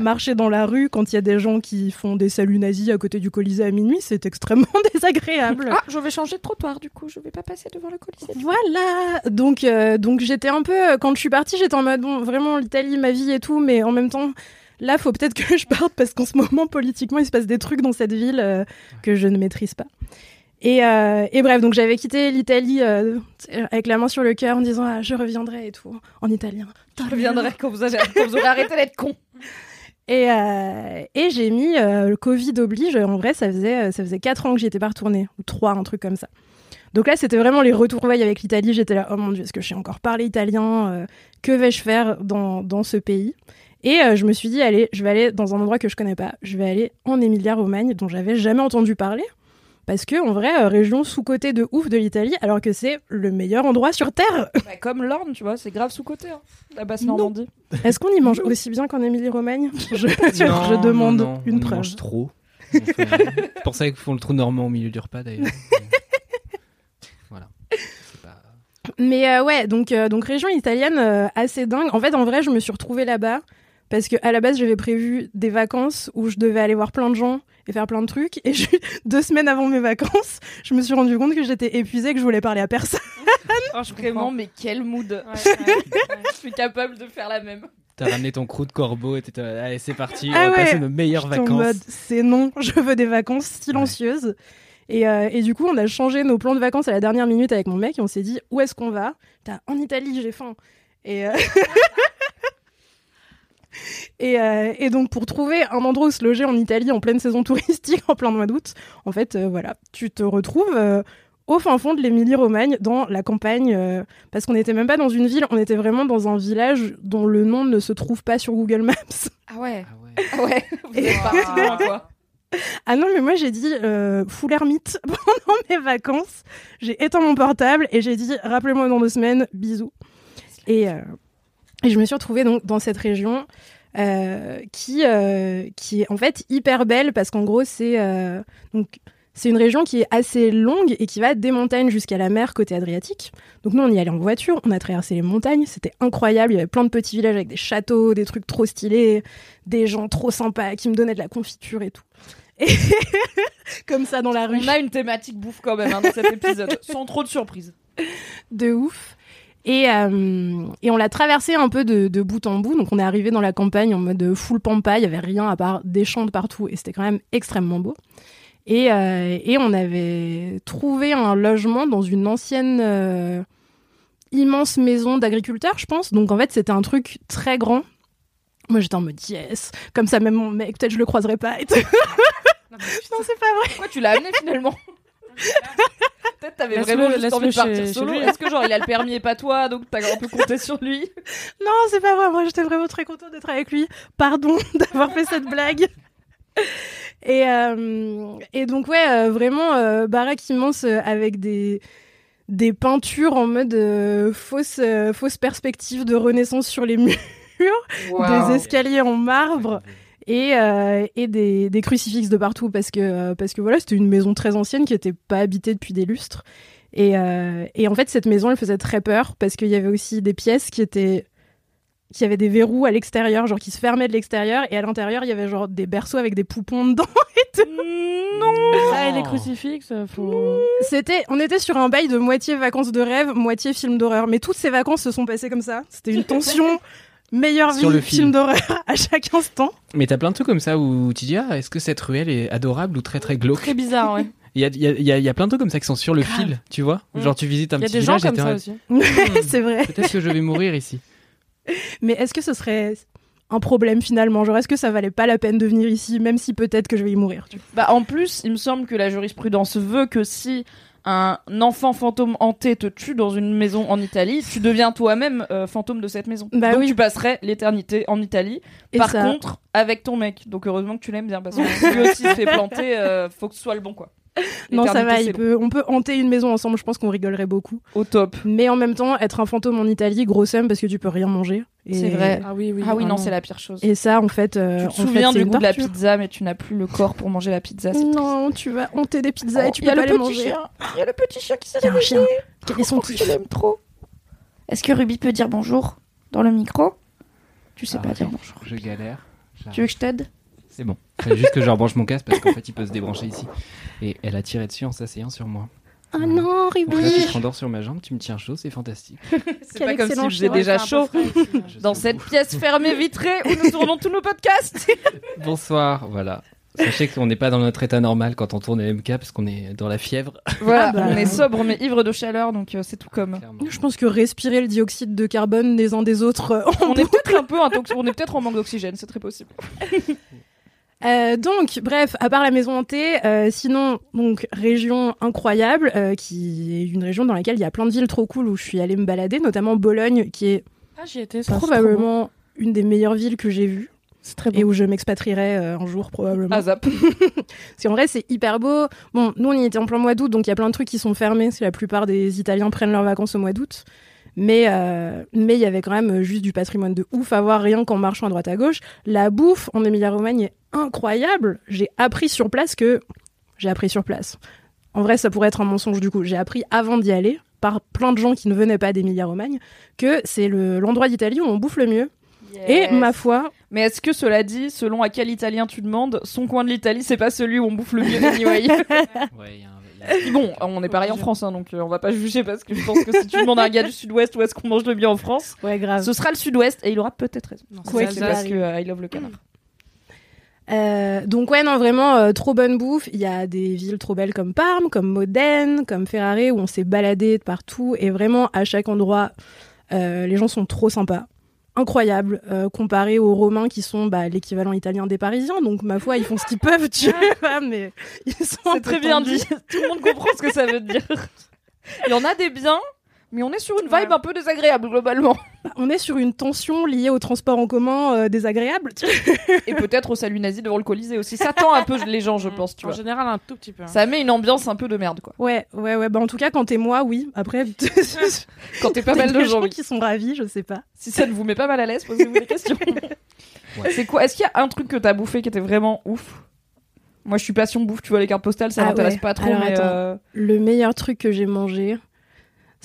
Marcher dans la rue quand il y a des gens qui font des saluts nazis à côté du Colisée à minuit, c'est extrêmement *laughs* désagréable. Ah, je vais changer de trottoir, du coup, je vais pas passer devant le Colisée. Voilà. Donc, euh, donc j'étais un peu quand je suis partie, j'étais en mode bon, vraiment l'Italie, ma vie et tout, mais en même temps, là, faut peut-être que *laughs* je parte parce qu'en ce moment, politiquement, il se passe des trucs dans cette ville euh, que je ne maîtrise pas. Et, euh, et bref, donc j'avais quitté l'Italie euh, avec la main sur le cœur en disant ah, je reviendrai et tout en italien. Je reviendrai quand vous, avez- quand vous aurez arrêté d'être con. Et, euh, et j'ai mis le Covid oblige. En vrai, ça faisait ça faisait quatre ans que j'y étais pas retournée ou trois, un truc comme ça. Donc là, c'était vraiment les retrouvailles avec l'Italie. J'étais là, oh mon dieu, est-ce que je sais encore parler italien Que vais-je faire dans, dans ce pays? Et euh, je me suis dit, allez, je vais aller dans un endroit que je connais pas. Je vais aller en Emilia-Romagne, dont j'avais jamais entendu parler. Parce que, en vrai, euh, région sous-cotée de ouf de l'Italie, alors que c'est le meilleur endroit sur Terre. Bah, comme l'Orne, tu vois, c'est grave sous-côté, hein, la basse. Normandie. Est-ce qu'on y mange aussi bien qu'en Émilie-Romagne? *laughs* *laughs* Je, demande non, non, une on preuve. mange trop. On fait- C'est pour ça qu'ils font le trou normand au milieu du repas d'ailleurs. *laughs* voilà. Pas- Mais euh, ouais, donc, euh, donc région italienne euh, assez dingue. En fait, en vrai, je me suis retrouvée là-bas parce que à la base j'avais prévu des vacances où je devais aller voir plein de gens et faire plein de trucs et je- *laughs* deux semaines avant mes vacances je me suis rendu compte que j'étais épuisée que je voulais parler à personne *laughs* Oh, je Vraiment, mais quel mood. Ouais, ouais, *laughs* ouais. Je suis capable de faire la même. T'as ramené ton crew de corbeau et t'étais allez c'est parti, on Ah va ouais. passer nos meilleures J'étais vacances. mode, c'est non je veux des vacances silencieuses et, euh, et du coup on a changé nos plans de vacances à la dernière minute avec mon mec et on s'est dit où est-ce qu'on va? T'as, en Italie j'ai faim et euh, Et, euh, et donc pour trouver un endroit où se loger en Italie en pleine saison touristique, *laughs* en plein mois d'août, en fait, euh, voilà, tu te retrouves euh, au fin fond de l'Émilie-Romagne, dans la campagne, euh, parce qu'on n'était même pas dans une ville, on était vraiment dans un village dont le nom ne se trouve pas sur Google Maps. *laughs* Ah ouais. Ah ouais. Ah. *laughs* Vous quoi. Ah non, mais moi j'ai dit euh, full ermite pendant mes vacances. J'ai éteint mon portable et j'ai dit rappelez-moi dans deux semaines, bisous. Et, euh, et je me suis retrouvée donc dans cette région euh, qui, euh, qui est en fait hyper belle parce qu'en gros c'est euh, donc c'est une région qui est assez longue et qui va des montagnes jusqu'à la mer côté Adriatique. Donc nous on y allait en voiture, on a traversé les montagnes, c'était incroyable. Il y avait plein de petits villages avec des châteaux, des trucs trop stylés, des gens trop sympas qui me donnaient de la confiture et tout. Et *laughs* comme ça dans la rue. On a une thématique bouffe quand même hein, dans cet épisode, *laughs* sans trop de surprises. de ouf. Et, euh, et on l'a traversé un peu de, de bout en bout. Donc on est arrivé dans la campagne en mode full pampa. Il y avait rien à part des champs de partout et c'était quand même extrêmement beau. Et, euh, et on avait trouvé un logement dans une ancienne euh, immense maison d'agriculteurs, je pense. Donc en fait c'était un truc très grand. Moi j'étais en mode yes. Comme ça même mon mec, peut-être je le croiserai pas. et tout. non *laughs* c'est pas vrai. Pourquoi tu l'as amené finalement? *laughs* Peut-être t'avais vraiment juste envie de partir chez- solo. Est-ce que genre il a le permis et pas toi, donc t'as un peu compté sur lui? *laughs* Non, c'est pas vrai. Moi, j'étais vraiment très contente d'être avec lui. Pardon *laughs* d'avoir fait cette blague. Et, euh, et donc, ouais, euh, vraiment, euh, baraque immense euh, avec des, des peintures en mode euh, fausse, euh, fausse perspective de renaissance sur les murs, des escaliers en marbre et, euh, et des, des crucifixes de partout parce que, euh, parce que voilà, c'était une maison très ancienne qui n'était pas habitée depuis des lustres. Et, euh, et en fait, cette maison, elle faisait très peur parce qu'il y avait aussi des pièces qui étaient qui avaient des verrous à l'extérieur, genre qui se fermaient de l'extérieur, et à l'intérieur, il y avait genre des berceaux avec des poupons dedans *laughs* et tout. Ça et les crucifixes, euh, faut. C'était, on était sur un bail de moitié vacances de rêve, moitié film d'horreur. Mais toutes ces vacances se sont passées comme ça. C'était une tension, *laughs* meilleure vie, Sur le film fil. d'horreur *laughs* à chaque instant. Mais t'as plein de trucs comme ça où tu dis ah est-ce que cette ruelle est adorable ou très très glauque. Très bizarre, ouais. Il y a, il y, a, il y a- y a plein de trucs comme ça qui sont sur le fil, tu vois. Mm. Genre tu visites un Il y a petit des gens village et comme ça en- aussi. *laughs* c'est vrai. Peut-être que je vais mourir ici. *laughs* Mais est-ce que ce serait un problème finalement? Genre, est-ce que ça valait pas la peine de venir ici, même si peut-être que je vais y mourir tu vois? Bah en plus, il me semble que la jurisprudence veut que si un enfant fantôme hanté te tue dans une maison en Italie, tu deviens toi-même euh, fantôme de cette maison. Bah Donc oui. tu passerais l'éternité en Italie. Et Par ça- contre, avec ton mec. Donc heureusement que tu l'aimes bien parce que si lui aussi se fait planter, euh, faut que ce soit le bon quoi. *laughs* Non, ça va, il peut, on peut hanter une maison ensemble, je pense qu'on rigolerait beaucoup. Au top. Mais en même temps, être un fantôme en Italie, gros seum parce que tu peux rien manger. Et- C'est vrai. Ah oui, oui. Ah oui, non, c'est la pire chose. Et ça, en fait, euh, tu te souviens du une goût de la pizza, mais tu n'as plus le corps pour manger la pizza. c'est Non, tu vas hanter des pizzas Oh, et tu il y peux a pas le les petit manger. chien. Il y a le petit chien qui s'est Il y a un réveillé. chien. Quel est son kiff je l'aime trop. Est-ce que Ruby peut dire bonjour dans le micro? Tu sais Ah, pas dire oui. bonjour. Je galère. Tu veux que je t'aide? C'est bon. Fallait juste que je rebranche mon casque parce qu'en fait il peut se débrancher ici. Et elle a tiré dessus en s'asseyant sur moi. Ah non, Donc là tu Ruby te rendors sur ma jambe, tu me tiens chaud, c'est fantastique. *laughs* C'est pas comme si je faisais déjà chaud dans cette pièce fermée vitrée où nous tournons tous nos podcasts. *laughs* Bonsoir, voilà. Sachez qu'on n'est pas dans notre état normal quand on tourne LMK parce qu'on est dans la fièvre. Voilà, Ah bah. on est sobre mais ivre de chaleur, donc euh, c'est tout comme. clairement. Je pense que respirer le dioxyde de carbone des uns des autres. euh, en On est peut-être un peu on est peut-être en manque d'oxygène, c'est très possible. *laughs* Euh, donc, bref, à part la maison hantée, euh, sinon, donc région incroyable, euh, qui est une région dans laquelle il y a plein de villes trop cool où je suis allée me balader, notamment Bologne, qui est Ah, étais, probablement une des meilleures villes que j'ai vues C'est très beau. et où je m'expatrierai euh, un jour probablement. Ah zap. *laughs* Parce qu'en vrai, c'est hyper beau. Bon, nous, on y était en plein mois d'août, donc il y a plein de trucs qui sont fermés, que la plupart des Italiens prennent leurs vacances au mois d'août. Mais euh, mais il y avait quand même juste du patrimoine de ouf à voir rien qu'en marchant à droite à gauche. La bouffe en Emilia-Romagne est incroyable. J'ai appris sur place que j'ai appris sur place. En vrai, ça pourrait être un mensonge du coup. J'ai appris avant d'y aller par plein de gens qui ne venaient pas d'Emilia-Romagne que c'est le l'endroit d'Italie où on bouffe le mieux. Et ma foi, Mais est-ce que cela dit, selon à quel italien tu demandes, son coin de l'Italie, c'est pas celui où on bouffe le mieux *laughs* anyway? Ouais, il y a un- Bon, on est pareil en France, hein, donc euh, on va pas juger parce que je pense que si tu demandes à un gars du Sud-Ouest où est-ce qu'on mange le mieux en France, ouais, grave. ce sera le Sud-Ouest et il aura peut-être raison. Non, Ouais, c'est c'est parce ça. que euh, I love le canard. Euh, donc ouais, non, vraiment, euh, trop bonne bouffe. Il y a des villes trop belles comme Parme, comme Modène, comme Ferrare, où on s'est baladé de partout. Et vraiment, à chaque endroit, euh, les gens sont trop sympas. Incroyable, comparé aux Romains qui sont bah, l'équivalent italien des Parisiens. Donc, ma foi, ils font ce qu'ils peuvent, tu vois, mais ils sont très bien dit. Tout le monde comprend ce que ça veut dire. Il y en a des biens, mais on est sur une vibe Ouais. un peu désagréable globalement. Bah, On est sur une tension liée au transport en commun euh, désagréable. tu. Et peut-être au salut nazi devant le Colisée aussi. Ça tend un peu les gens, je pense, tu en vois. général, un tout petit peu. hein. Ça met une ambiance un peu de merde, quoi. Ouais, ouais, ouais. Bah, en tout cas, quand t'es moi, oui. Après, *laughs* Quand t'es pas mal de des gens, oui. qui sont ravis, je sais pas. Si ça ne vous met pas mal à l'aise, posez-vous des questions. *laughs* C'est quoi Est-ce qu'il y a un truc que t'as bouffé qui était vraiment ouf? Moi, je suis passion bouffe, tu vois, les cartes postales, ça Ah m'intéresse ouais. pas trop, Alors, mais attends. euh, Le meilleur truc que j'ai mangé,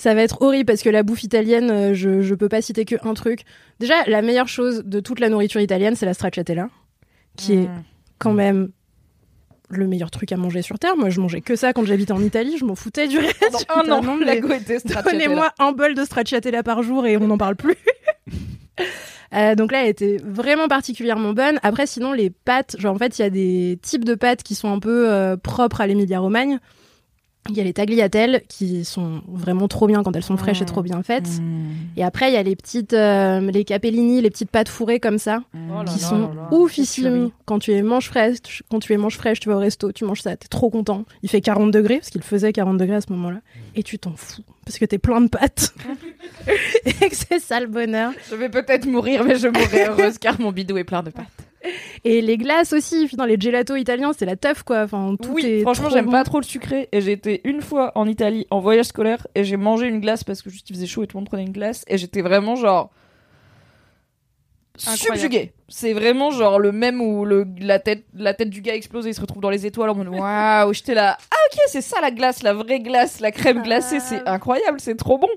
ça va être horrible parce que la bouffe italienne, euh, je, je peux pas citer que un truc. Déjà, la meilleure chose de toute la nourriture italienne, c'est la stracciatella, qui est Mm. quand même le meilleur truc à manger sur terre. Moi, je mangeais que ça quand j'habitais en Italie, je m'en foutais du reste. Pendant un an, la. Donnez-moi un bol de stracciatella par jour et on n'en parle plus. *laughs* Euh, donc là, elle était vraiment particulièrement bonne. Après, sinon, les pâtes, genre en fait, il y a des types de pâtes qui sont un peu euh, propres à l'Emilia-Romagne. Il y a les tagliatelles qui sont vraiment trop bien quand elles sont fraîches et trop bien faites. Mm. Et après, il y a les petites, euh, les capellini, les petites pâtes fourrées comme ça, Oh là qui là sont là là. oufissimes. Quand tu les manges fraîches, quand tu les manges fraîches, tu vas au resto, tu manges ça, t'es trop content. Il fait 40 degrés, parce qu'il faisait 40 degrés à ce moment-là. Et tu t'en fous, parce que t'es plein de pâtes. *laughs* et que c'est ça le bonheur. Je vais peut-être mourir, mais je mourrai *laughs* heureuse car mon bidou est plein de pâtes. Et les glaces aussi, dans les gelatos italiens, c'est la teuf quoi. Enfin, tout oui, est franchement, j'aime bon. pas trop le sucré. Et j'ai été une fois en Italie en voyage scolaire et j'ai mangé une glace parce que juste il faisait chaud et tout le monde prenait une glace. Et j'étais vraiment genre. Incroyable. Subjugué. C'est vraiment genre le même où le, la, tête, la tête du gars explose et il se retrouve dans les étoiles en mode *laughs* waouh. J'étais là. Ah, ok, c'est ça la glace, la vraie glace, la crème glacée. C'est incroyable, c'est trop bon.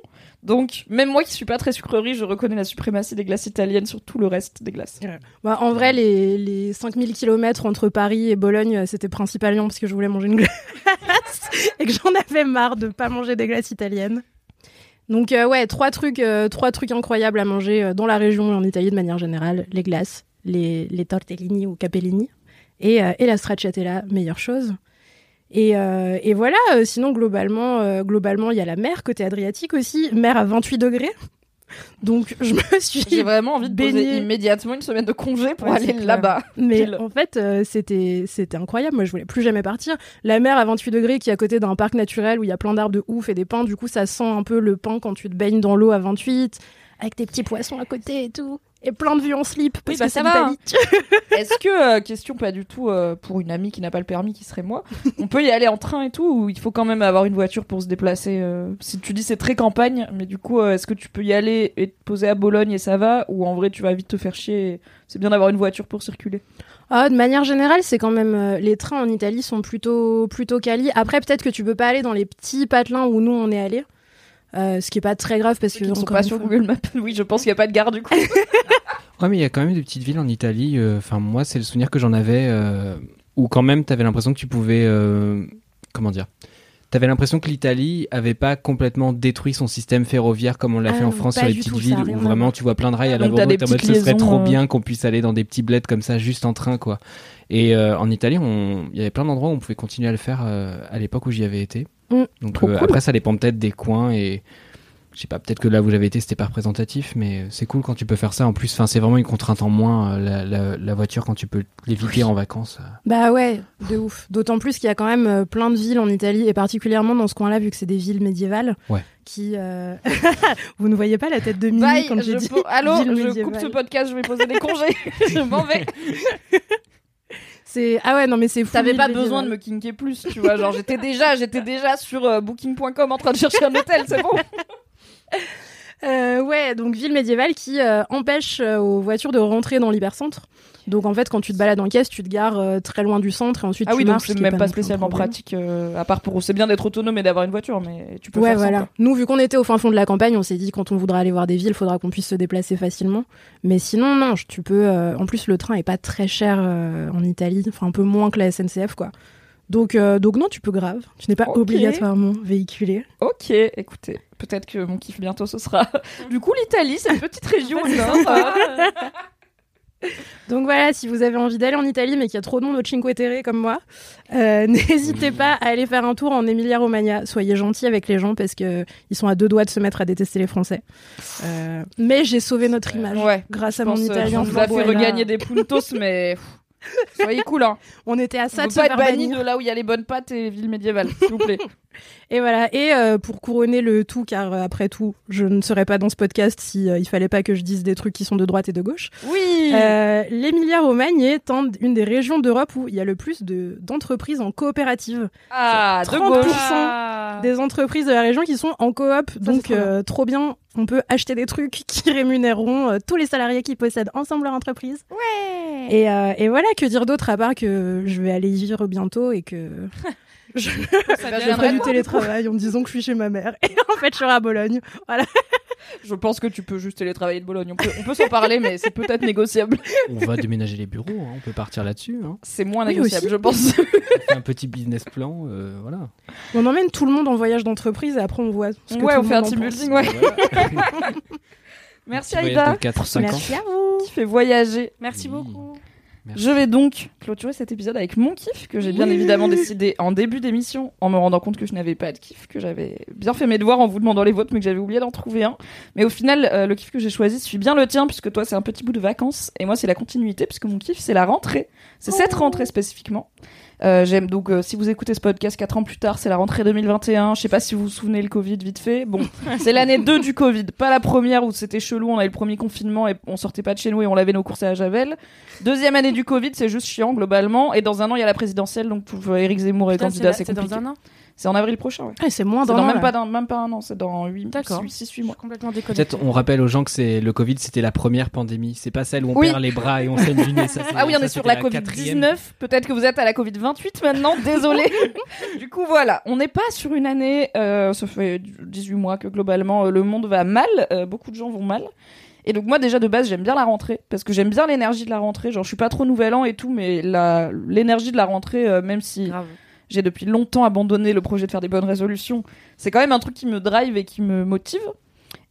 Donc, même moi qui suis pas très sucrerie, je reconnais la suprématie des glaces italiennes sur tout le reste des glaces. Bah, en vrai, les, les 5000 km entre Paris et Bologne, euh, c'était principalement parce que je voulais manger une glace *laughs* et que j'en avais marre de pas manger des glaces italiennes. Donc euh, ouais, trois trucs, euh, trois trucs incroyables à manger dans la région et en Italie de manière générale les glaces, les, tortellini ou capellini et, et la stracciatella, meilleure chose. Et, euh, et voilà. euh, sinon globalement, euh, globalement, il y a la mer côté Adriatique aussi, mer à 28 degrés. Donc je me *laughs* suis J'ai vraiment envie de poser baignée. immédiatement une semaine de congé pour Ouais, aller là-bas. Mais Pile. en fait, euh, c'était c'était incroyable. Moi, je voulais plus jamais partir. La mer à 28 degrés, qui est à côté d'un parc naturel où il y a plein d'arbres de ouf et des pins. Du coup, ça sent un peu le pain quand tu te baignes dans l'eau à 28, avec tes petits poissons à côté et tout. Et plein de vues en slip, parce bah, que ça c'est va, l'Italie. *laughs* Est-ce que, euh, question pas du tout euh, pour une amie qui n'a pas le permis, qui serait moi, *laughs* on peut y aller en train et tout, ou il faut quand même avoir une voiture pour se déplacer euh, Si tu dis c'est très campagne, mais du coup, euh, est-ce que tu peux y aller et te poser à Bologne et ça va, ou en vrai tu vas vite te faire chier C'est bien d'avoir une voiture pour circuler? Ah, de manière générale, c'est quand même euh, les trains en Italie sont plutôt plutôt quali. Après, peut-être que tu peux pas aller dans les petits patelins où nous on est allé, ce qui est pas très grave parce que Qui ne sont pas sur Google Maps. Oui, je pense qu'il n'y a pas de gare du coup. *laughs* Ouais, mais il y a quand même des petites villes en Italie. euh, Enfin, moi, c'est le souvenir que j'en avais euh, où quand même, t'avais l'impression que tu pouvais. euh, comment dire T'avais l'impression que l'Italie avait pas complètement détruit son système ferroviaire comme on l'a Ah, fait en France pas sur les petites tout, villes où vraiment tu vois plein de rails à la petites ce serait liaisons, trop euh. bien qu'on puisse aller dans des petits bleds comme ça juste en train quoi. Et euh, en Italie, on- il y avait plein d'endroits où on pouvait continuer à le faire euh, à l'époque où j'y avais été. Mm, Donc euh, cool. après, ça dépend peut-être des coins et je sais pas, peut-être que là où j'avais été, c'était pas représentatif, mais c'est cool quand tu peux faire ça. En plus, enfin, c'est vraiment une contrainte en moins euh, la, la- la voiture quand tu peux l'éviter en vacances. euh. Bah ouais, de ouf. D'autant plus qu'il y a quand même euh, plein de villes en Italie, et particulièrement dans ce coin-là, vu que c'est des villes médiévales. Ouais. Qui. euh, *laughs* Vous ne voyez pas la tête de Mimi Bye, quand j'ai je dit. po- Allô, *laughs* je médiévale. coupe ce podcast, je vais poser des congés. *laughs* je m'en vais. C'est ah ouais non mais c'est fou. T'avais pas besoin de me kinker plus, tu vois. Genre, j'étais déjà, j'étais déjà sur euh, booking.com en train de chercher un hôtel, c'est bon. *laughs* Euh, ouais, donc ville médiévale qui euh, empêche euh, aux voitures de rentrer dans l'hypercentre. Donc en fait, quand tu te balades en caisse, tu te gares euh, très loin du centre et ensuite Ah tu oui, donc marches. c'est ce qui est même pas spécialement pratique, euh, à part pour. C'est bien d'être autonome et d'avoir une voiture, mais tu peux Ouais, faire voilà. Nous, vu qu'on était au fin fond de la campagne, on s'est dit quand on voudra aller voir des villes, il faudra qu'on puisse se déplacer facilement. Mais sinon, non, tu peux. euh, en plus, le train est pas très cher en Italie, enfin un peu moins que la SNCF, quoi. Donc, euh, donc non, tu peux grave. Tu n'es pas obligatoirement véhiculé. Ok, écoutez, peut-être que mon kiff bientôt ce sera. *laughs* du coup, l'Italie, c'est une petite région *laughs* *laughs* Donc voilà, si vous avez envie d'aller en Italie, mais qu'il y a trop de monde au Cinque Terre comme moi, euh, *laughs* n'hésitez pas à aller faire un tour en Emilia-Romagna. Soyez gentils avec les gens parce que ils sont à deux doigts de se mettre à détester les Français. Euh, mais j'ai sauvé notre image Ouais, grâce à mon pense, euh, italien. On vous a fait regagner des puntos, mais. *laughs* Soyez cool, hein. *laughs* On était à ça de se pas être faire banni bannir. de là où il y a les bonnes pâtes et ville médiévale, s'il vous plaît. *laughs* Et voilà. Et euh, pour couronner le tout, car euh, après tout, je ne serais pas dans ce podcast si euh, il fallait pas que je dise des trucs qui sont de droite et de gauche. Oui Euh, L'Emilia-Romagne est un- une des régions d'Europe où il y a le plus de d'entreprises en coopérative. Ah, de 30% gauche Ah. des entreprises de la région qui sont en coop. donc trop trop bien. On peut acheter des trucs *laughs* qui rémunéreront tous les salariés qui possèdent ensemble leur entreprise. Ouais. Et, euh, et voilà, que dire d'autre à part que je vais aller y vivre bientôt et que *laughs* je, Ça *laughs* je ferai du télétravail en me disant que je suis chez ma mère. Et en fait, je serai à Bologne. *laughs* Je pense que tu peux juste télétravailler de Bologne. On peut, on peut s'en parler, mais c'est peut-être négociable. On va déménager les bureaux, hein, on peut partir là-dessus. Hein. C'est moins Oui, négociable, aussi. je pense. Un petit business plan, euh, voilà. On emmène tout le monde en voyage d'entreprise et après on voit ce que Ouais, tout on le fait un team building, ouais. Voilà. Merci Aïda, de 4 5 ans. Merci à vous. qui fait voyager. Merci Oui. beaucoup. Merci. Je vais donc clôturer cet épisode avec mon kiff que j'ai bien évidemment décidé en début d'émission en me rendant compte que je n'avais pas de kiff, que j'avais bien fait mes devoirs en vous demandant les vôtres mais que j'avais oublié d'en trouver un. Mais au final, euh, le kiff que j'ai choisi suit bien le tien puisque toi c'est un petit bout de vacances et moi c'est la continuité puisque mon kiff c'est la rentrée. C'est cette rentrée spécifiquement. Euh, J'aime donc euh, si vous écoutez ce podcast 4 ans plus tard, c'est la rentrée 2021. Je sais pas si vous vous souvenez le Covid vite fait. Bon, *laughs* c'est l'année 2 du Covid, pas la première où c'était chelou, on avait le premier confinement et on sortait pas de chez nous et on lavait nos courses à la javel. Deuxième année du Covid, c'est juste chiant globalement. Et dans un an, il y a la présidentielle, donc tout, Eric Zemmour est Putain, candidat, c'est c'est dans compliqué. un an? C'est en avril prochain, ouais. Ah, c'est moins dans an, même là. pas, d'un- même pas un an, c'est dans 8, D'accord. 6, 8 mois. Complètement. Peut-être on rappelle aux gens que c'est le Covid, c'était la première pandémie. C'est pas celle où on Oui. perd les bras et on saigne du nez. Ça, c'est- *laughs* Ah oui, on ça, est sur la quatrième. Covid-19. Peut-être que vous êtes à la Covid-28 maintenant. Désolé. *laughs* du coup, voilà. On n'est pas sur une année. euh, ça fait 18 mois que globalement euh, le monde va mal. euh, beaucoup de gens vont mal. Et donc moi déjà de base j'aime bien la rentrée parce que j'aime bien l'énergie de la rentrée. Genre je suis pas trop nouvel an et tout, mais l'énergie de la rentrée, euh, même si Grave. J'ai depuis longtemps abandonné le projet de faire des bonnes résolutions, c'est quand même un truc qui me drive et qui me motive.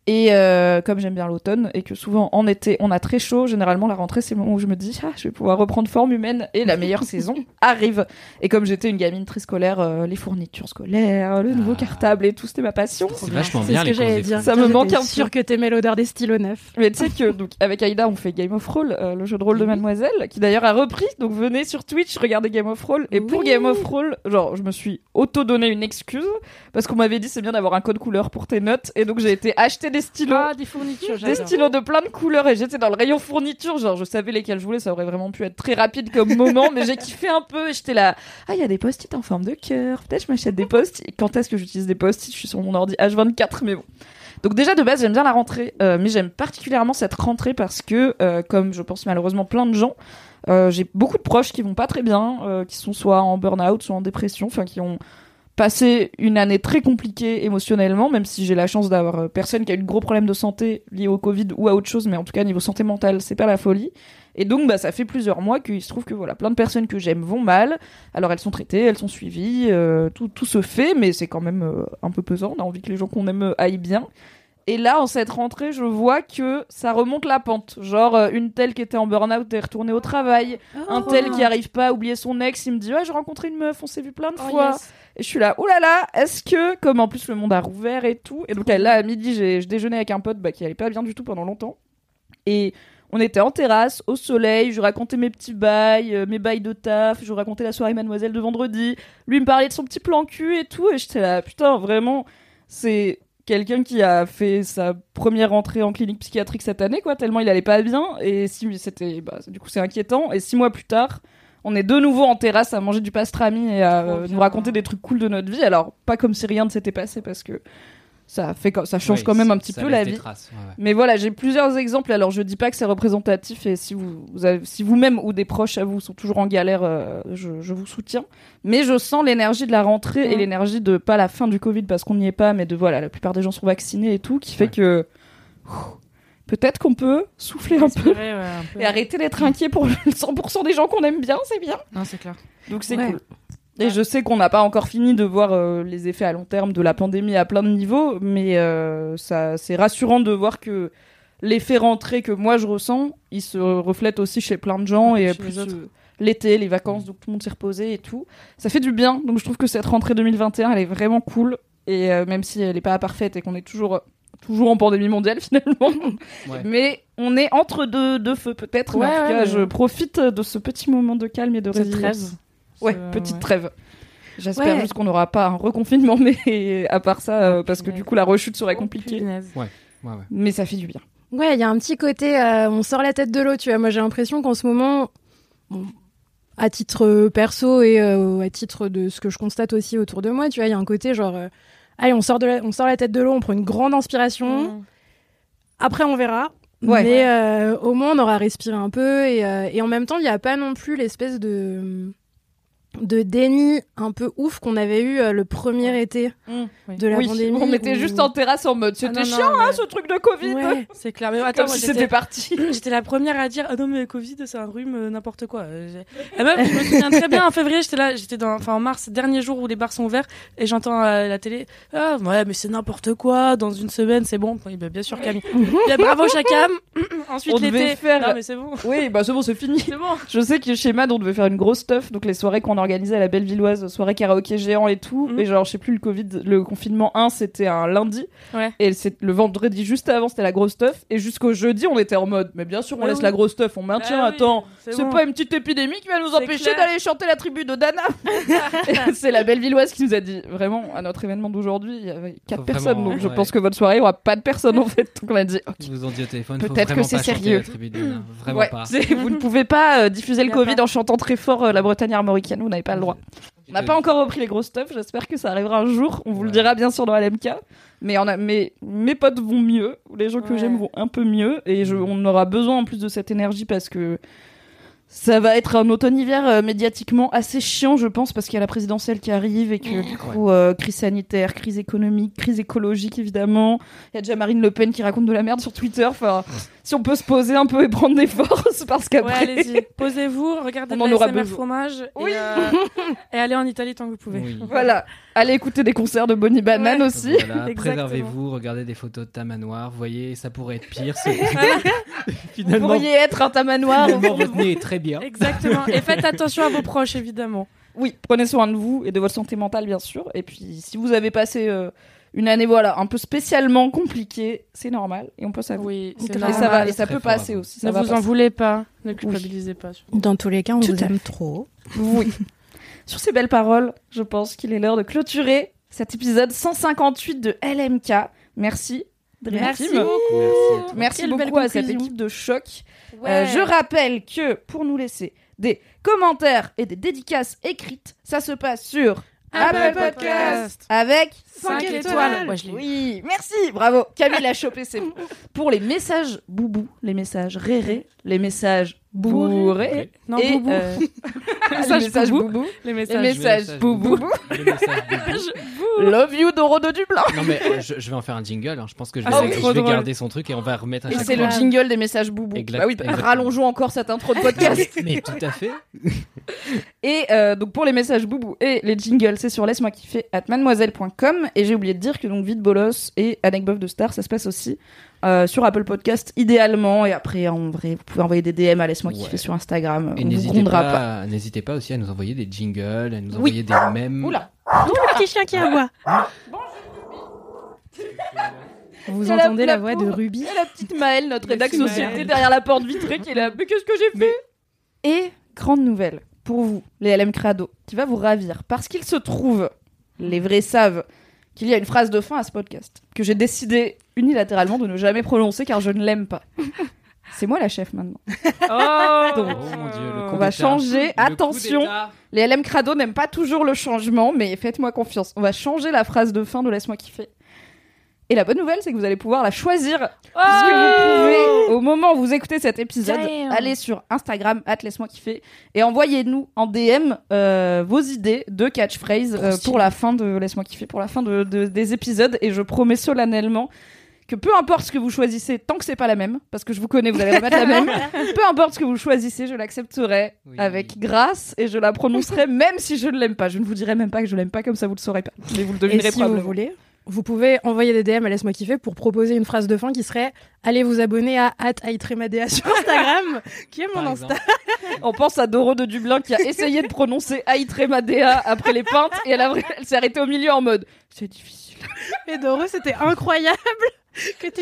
Et euh, comme j'aime bien l'automne et que souvent en été on a très chaud, généralement la rentrée c'est le moment où je me dis ah je vais pouvoir reprendre forme humaine et la meilleure *laughs* saison arrive. Et comme j'étais une gamine très scolaire, euh, les fournitures scolaires, le nouveau Ah. cartable et tout c'était ma passion. C'est vachement C'est bien ce les que des dire. Ça me manque un peu. sûre que t'aimais l'odeur des stylos neufs. Mais tu sais que donc avec Aïda on fait Game of Roll, euh, le jeu de rôle de Mademoiselle, qui d'ailleurs a repris. Donc venez sur Twitch regarder Game of Roll. Et pour. Game of Roll, genre je me suis auto donné une excuse parce qu'on m'avait dit c'est bien d'avoir un code couleur pour tes notes. Et donc j'ai été acheter des stylos. Ah, des fournitures, Des stylos de plein de couleurs et j'étais dans le rayon fourniture, genre je savais lesquels je voulais, ça aurait vraiment pu être très rapide comme *laughs* moment, mais j'ai kiffé un peu et j'étais là, ah il y a des post-it en forme de cœur, peut-être je m'achète des post-it. Quand est-ce que j'utilise des post-it? Je suis sur mon ordi H24, mais bon. Donc déjà de base j'aime bien la rentrée, euh, mais j'aime particulièrement cette rentrée parce que, euh, comme je pense malheureusement plein de gens, euh, j'ai beaucoup de proches qui vont pas très bien, qui sont soit en burn-out, soit en dépression, enfin qui ont passé une année très compliquée émotionnellement, même si j'ai la chance d'avoir euh, personne qui a eu de gros problèmes de santé liés au Covid ou à autre chose, mais en tout cas niveau santé mentale, c'est pas la folie. Et donc bah ça fait plusieurs mois qu'il se trouve que voilà plein de personnes que j'aime vont mal. Alors elles sont traitées, elles sont suivies, euh, tout tout se fait, mais c'est quand même euh, un peu pesant. On a envie que les gens qu'on aime aillent bien. Et là, en cette rentrée, je vois que ça remonte la pente. Genre, euh, une telle qui était en burn-out est retournée au travail. un tel qui arrive pas à oublier son ex, il me dit Ouais, j'ai rencontré une meuf, on s'est vu plein de Oh, fois. yes. Et je suis là, oh là là, est-ce que, comme en plus le monde a rouvert et tout, et donc là à midi, j'ai je déjeunais avec un pote bah, qui allait pas bien du tout pendant longtemps. Et on était en terrasse, au soleil, je racontais mes petits bails, euh, mes bails de taf, je racontais la soirée Mademoiselle de vendredi. Lui me parlait de son petit plan cul et tout, et j'étais là, putain, vraiment, c'est quelqu'un qui a fait sa première entrée en clinique psychiatrique cette année, quoi, tellement il allait pas bien, et si, c'était, bah, du coup, c'est inquiétant. Et six mois plus tard, on est de nouveau en terrasse à manger du pastrami et à Trop euh, nous raconter des trucs cool de notre vie. Alors, pas comme si rien ne s'était passé parce que ça fait ça change quand même un petit peu la vie. traces, ouais, ouais. Mais voilà, j'ai plusieurs exemples. Alors, je dis pas que c'est représentatif et si vous, vous avez- si vous-même ou des proches à vous sont toujours en galère, euh, je, je vous soutiens. Mais je sens l'énergie de la rentrée et l'énergie de pas la fin du Covid parce qu'on n'y est pas, mais de voilà, la plupart des gens sont vaccinés et tout, qui fait que ouh, peut-être qu'on peut souffler un peu Respirer, ouais, un peu. et arrêter d'être inquiet pour le *laughs* 100% des gens qu'on aime bien, c'est bien. Non, c'est clair. Donc c'est Ouais. cool. Et je sais qu'on n'a pas encore fini de voir euh, les effets à long terme de la pandémie à plein de niveaux, mais euh, ça, c'est rassurant de voir que l'effet rentrée que moi je ressens, il se reflète aussi chez plein de gens et plus euh, l'été, les vacances, donc tout le monde s'est reposé et tout. Ça fait du bien, donc je trouve que cette rentrée 2021, elle est vraiment cool. Et euh, même si elle n'est pas parfaite et qu'on est toujours toujours en pandémie mondiale *laughs* finalement, mais on est entre deux, deux feux peut-être. Ouais, en tout cas, je profite de ce petit moment de calme et de résilience. trêve. Ouais, petite ouais. trêve. J'espère Ouais. juste qu'on n'aura pas un reconfinement, mais à part ça, euh, parce que du coup la rechute serait compliquée. Ouais. Mais ça fait du bien. Ouais, il y a un petit côté, euh, on sort la tête de l'eau, tu vois. Moi, j'ai l'impression qu'en ce moment, bon, à titre perso et euh, à titre de ce que je constate aussi autour de moi, tu vois, il y a un côté genre, euh, allez, on sort, de la, on sort la tête de l'eau, on prend une grande inspiration, Mm. après on verra. Ouais. Mais euh, au moins, on aura respiré un peu. Et, euh, et en même temps, il n'y a pas non plus l'espèce de, de déni un peu ouf qu'on avait eu euh, le premier été Oui. de la oui, pandémie. on était où- juste en terrasse en mode Ah c'était non, non, chiant hein, ce truc de Covid. Ouais. *laughs* C'est clair. Mais attends, Comme si c'était parti. *clears throat* J'étais la première à dire ah non mais Covid c'est un rhume euh, n'importe quoi. Euh, j'ai- Et même je me souviens très bien en février j'étais là j'étais dans enfin en mars dernier jour où les bars sont ouverts et j'entends à la télé ah ouais mais c'est n'importe quoi dans une semaine c'est bon Oui, bah, bien sûr Camille *laughs* Bien, bravo Chacam *clears throat* ensuite On devait l'été faire- non mais c'est bon Oui, bah c'est bon, c'est fini. c'est bon Je sais que chez Mad, on devait faire une grosse stuff, donc les soirées qu'on organisait à la Bellevilloise, soirée karaoké géant et tout. Mhm. Et genre, je sais plus, le Covid, le confinement 1, c'était un lundi. Ouais. Et c'est le vendredi juste avant, c'était la grosse stuff. Et jusqu'au jeudi, on était en mode, mais bien sûr, on Ah laisse oui. la grosse stuff, on maintient, Ah oui, attends. c'est C'est bon. pas une petite épidémie qui va nous empêcher d'aller chanter la tribu de Dana. *laughs* Et c'est la Bellevilloise qui nous a dit, vraiment, à notre événement d'aujourd'hui, il y avait quatre Faut personnes, vraiment, donc je pense que votre soirée, il aura pas de personnes en fait. Donc on a dit, ok. Ils vous ont dit au téléphone, faut Peut-être que c'est sérieux. Vraiment Ouais, pas. vous ne pouvez pas euh, diffuser le Covid en chantant très fort euh, la Bretagne armoricaine, n'avez pas le droit. On n'a pas encore repris les gros stuff, j'espère que ça arrivera un jour, on vous le dira bien sûr dans LMK. Mais, on a, mais mes potes vont mieux, les gens que Ouais. j'aime vont un peu mieux, et je, on aura besoin en plus de cette énergie parce que ça va être un automne-hiver euh, médiatiquement assez chiant, je pense, parce qu'il y a la présidentielle qui arrive et que du coup, euh, crise sanitaire, crise économique, crise écologique évidemment. Il y a déjà Marine Le Pen qui raconte de la merde sur Twitter. Enfin, si on peut se poser un peu et prendre des forces, parce ouais qu'après. allez-y posez-vous regardez On de en la aura SMR besoin. fromage Oui. et, euh, et allez en Italie tant que vous pouvez Oui. *laughs* Voilà, allez écouter des concerts de Bonnie Banane Ouais. aussi. Voilà, Exactement. préservez-vous, regardez des photos de tamanoir, vous voyez, ça pourrait être pire. c'est- *laughs* *laughs* Vous finalement, pourriez être un tamanoir. finalement, votre nez est très bien. exactement et faites attention à vos proches évidemment Oui, prenez soin de vous et de votre santé mentale, bien sûr. Et puis, si vous avez passé euh, une année, voilà, un peu spécialement compliquée, c'est normal et on peut s'avouer. oui c'est Et normal. ça va, et ça peut passer aussi. Ça ne va vous en voulez pas ne culpabilisez pas surtout. Dans tous les cas, on Tout vous aime trop. Oui. *laughs* Sur ces belles paroles, je pense qu'il est l'heure de clôturer cet épisode 158 de LMK. Merci. Dream Merci Team. beaucoup. Merci à toi. Merci Quelle belle beaucoup à cette équipe de choc. Ouais. Euh, je rappelle que pour nous laisser des commentaires et des dédicaces écrites, ça se passe sur Apple Apple Podcast. Avec 5 étoiles. Ouais, je l'ai. Oui, merci, bravo. Camille l'a chopé, c'est bon. *laughs* Pour les messages boubou, les messages réré, les messages bourrés. non et, boubou euh, *laughs* les messages messages boubou. boubou. les Les messages messages boubou. Le message *laughs* boubou. Love you Doro de Dublin. Non mais euh, je, je vais en faire un jingle. hein. Je pense que je vais, Ah oui, je trop vais drôle. garder son truc et on va remettre à Et c'est le jingle des messages boubou. Exact- bah oui, exactement. rallongeons encore cette intro de podcast. Mais tout à fait. Et euh, donc pour les messages boubou et les jingles, c'est sur laisse-moi kiffer at mademoiselle.com. Et j'ai oublié de dire que donc Vite Bolos et Anecdote de Star, ça se passe aussi euh, sur Apple Podcast idéalement. Et après, en vrai, vous pouvez envoyer des DM à laisse-moi kiffer Ouais. sur Instagram. Et vous n'hésitez pas, pas. n'hésitez pas aussi à nous envoyer des jingles, à nous Oui. envoyer des mèmes. Oula. Le petit chien qui aboie. Vous C'est la- entendez la, la voix de. Ruby Et la petite Maëlle, notre rédac société Maëlle. derrière la porte vitrée qui est là. Mais qu'est-ce que j'ai fait? Et grande nouvelle pour vous, les LM Crado, qui va vous ravir. Parce qu'il se trouve, les vrais savent, qu'il y a une phrase de fin à ce podcast que j'ai décidé unilatéralement de ne jamais prononcer car je ne l'aime pas. *laughs* C'est moi la chef maintenant. oh Donc, Oh mon dieu, le on va changer. Le Attention. Les LM Crado n'aiment pas toujours le changement, mais faites-moi confiance. On va changer la phrase de fin de Laisse-moi kiffer. Et la bonne nouvelle, c'est que vous allez pouvoir la choisir. Puisque vous pouvez, au moment où vous écoutez cet épisode, Damn. aller sur Instagram, laisse-moi kiffer, et envoyez-nous en DM euh, vos idées de catchphrase euh, pour la fin de Laisse-moi kiffer, pour la fin de, de- des épisodes. Et je promets solennellement que peu importe ce que vous choisissez, tant que c'est pas la même, parce que je vous connais, vous allez remettre la même, *laughs* peu importe ce que vous choisissez, je l'accepterai Oui. avec grâce et je la prononcerai même si je ne l'aime pas. Je ne vous dirai même pas que je l'aime pas, comme ça vous le saurez pas. Mais vous le Et devinerez si vous probablement. voulez, vous pouvez envoyer des DM à Laisse-moi kiffer pour proposer une phrase de fin qui serait Allez vous abonner à @aitremadea sur Instagram, *laughs* qui est mon Par Insta. *laughs* On pense à Doro de Dublin qui a essayé de prononcer Aitremadea après les peintes et elle, a- elle s'est arrêtée au milieu en mode c'est difficile. Et Doro, c'était incroyable *laughs* que tu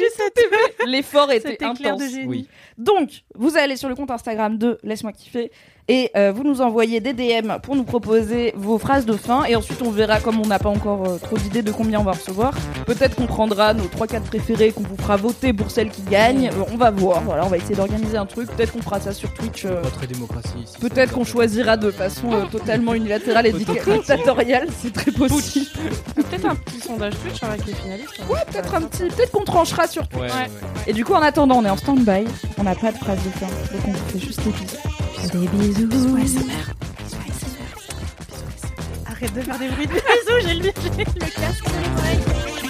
L'effort était éclair intense. de génie. Oui. Donc, vous allez sur le compte Instagram de Laisse-moi kiffer et euh, vous nous envoyez des DM pour nous proposer vos phrases de fin et ensuite on verra comme on n'a pas encore euh, trop d'idées de combien on va recevoir. Peut-être qu'on prendra nos 3-4 préférés qu'on vous fera voter pour celles qui gagnent. Euh, on va voir, voilà, on va essayer d'organiser un truc. Peut-être qu'on fera ça sur Twitch. euh, Votre démocratie ici. Peut-être qu'on choisira de façon euh, totalement unilatérale et dictatoriale, c'est très possible. *laughs* Peut-être un petit sondage Twitch avec les finalistes. hein. Ouais, peut-être un petit, peut-être qu'on tranchera sur. Ouais, ouais. Et du coup, en attendant, on est en stand-by, on n'a pas de phrase de fin, donc on vous fait juste des bisous. Des bisous. Arrête de faire des bruits de bisous, j'ai le, j'ai le casque sur les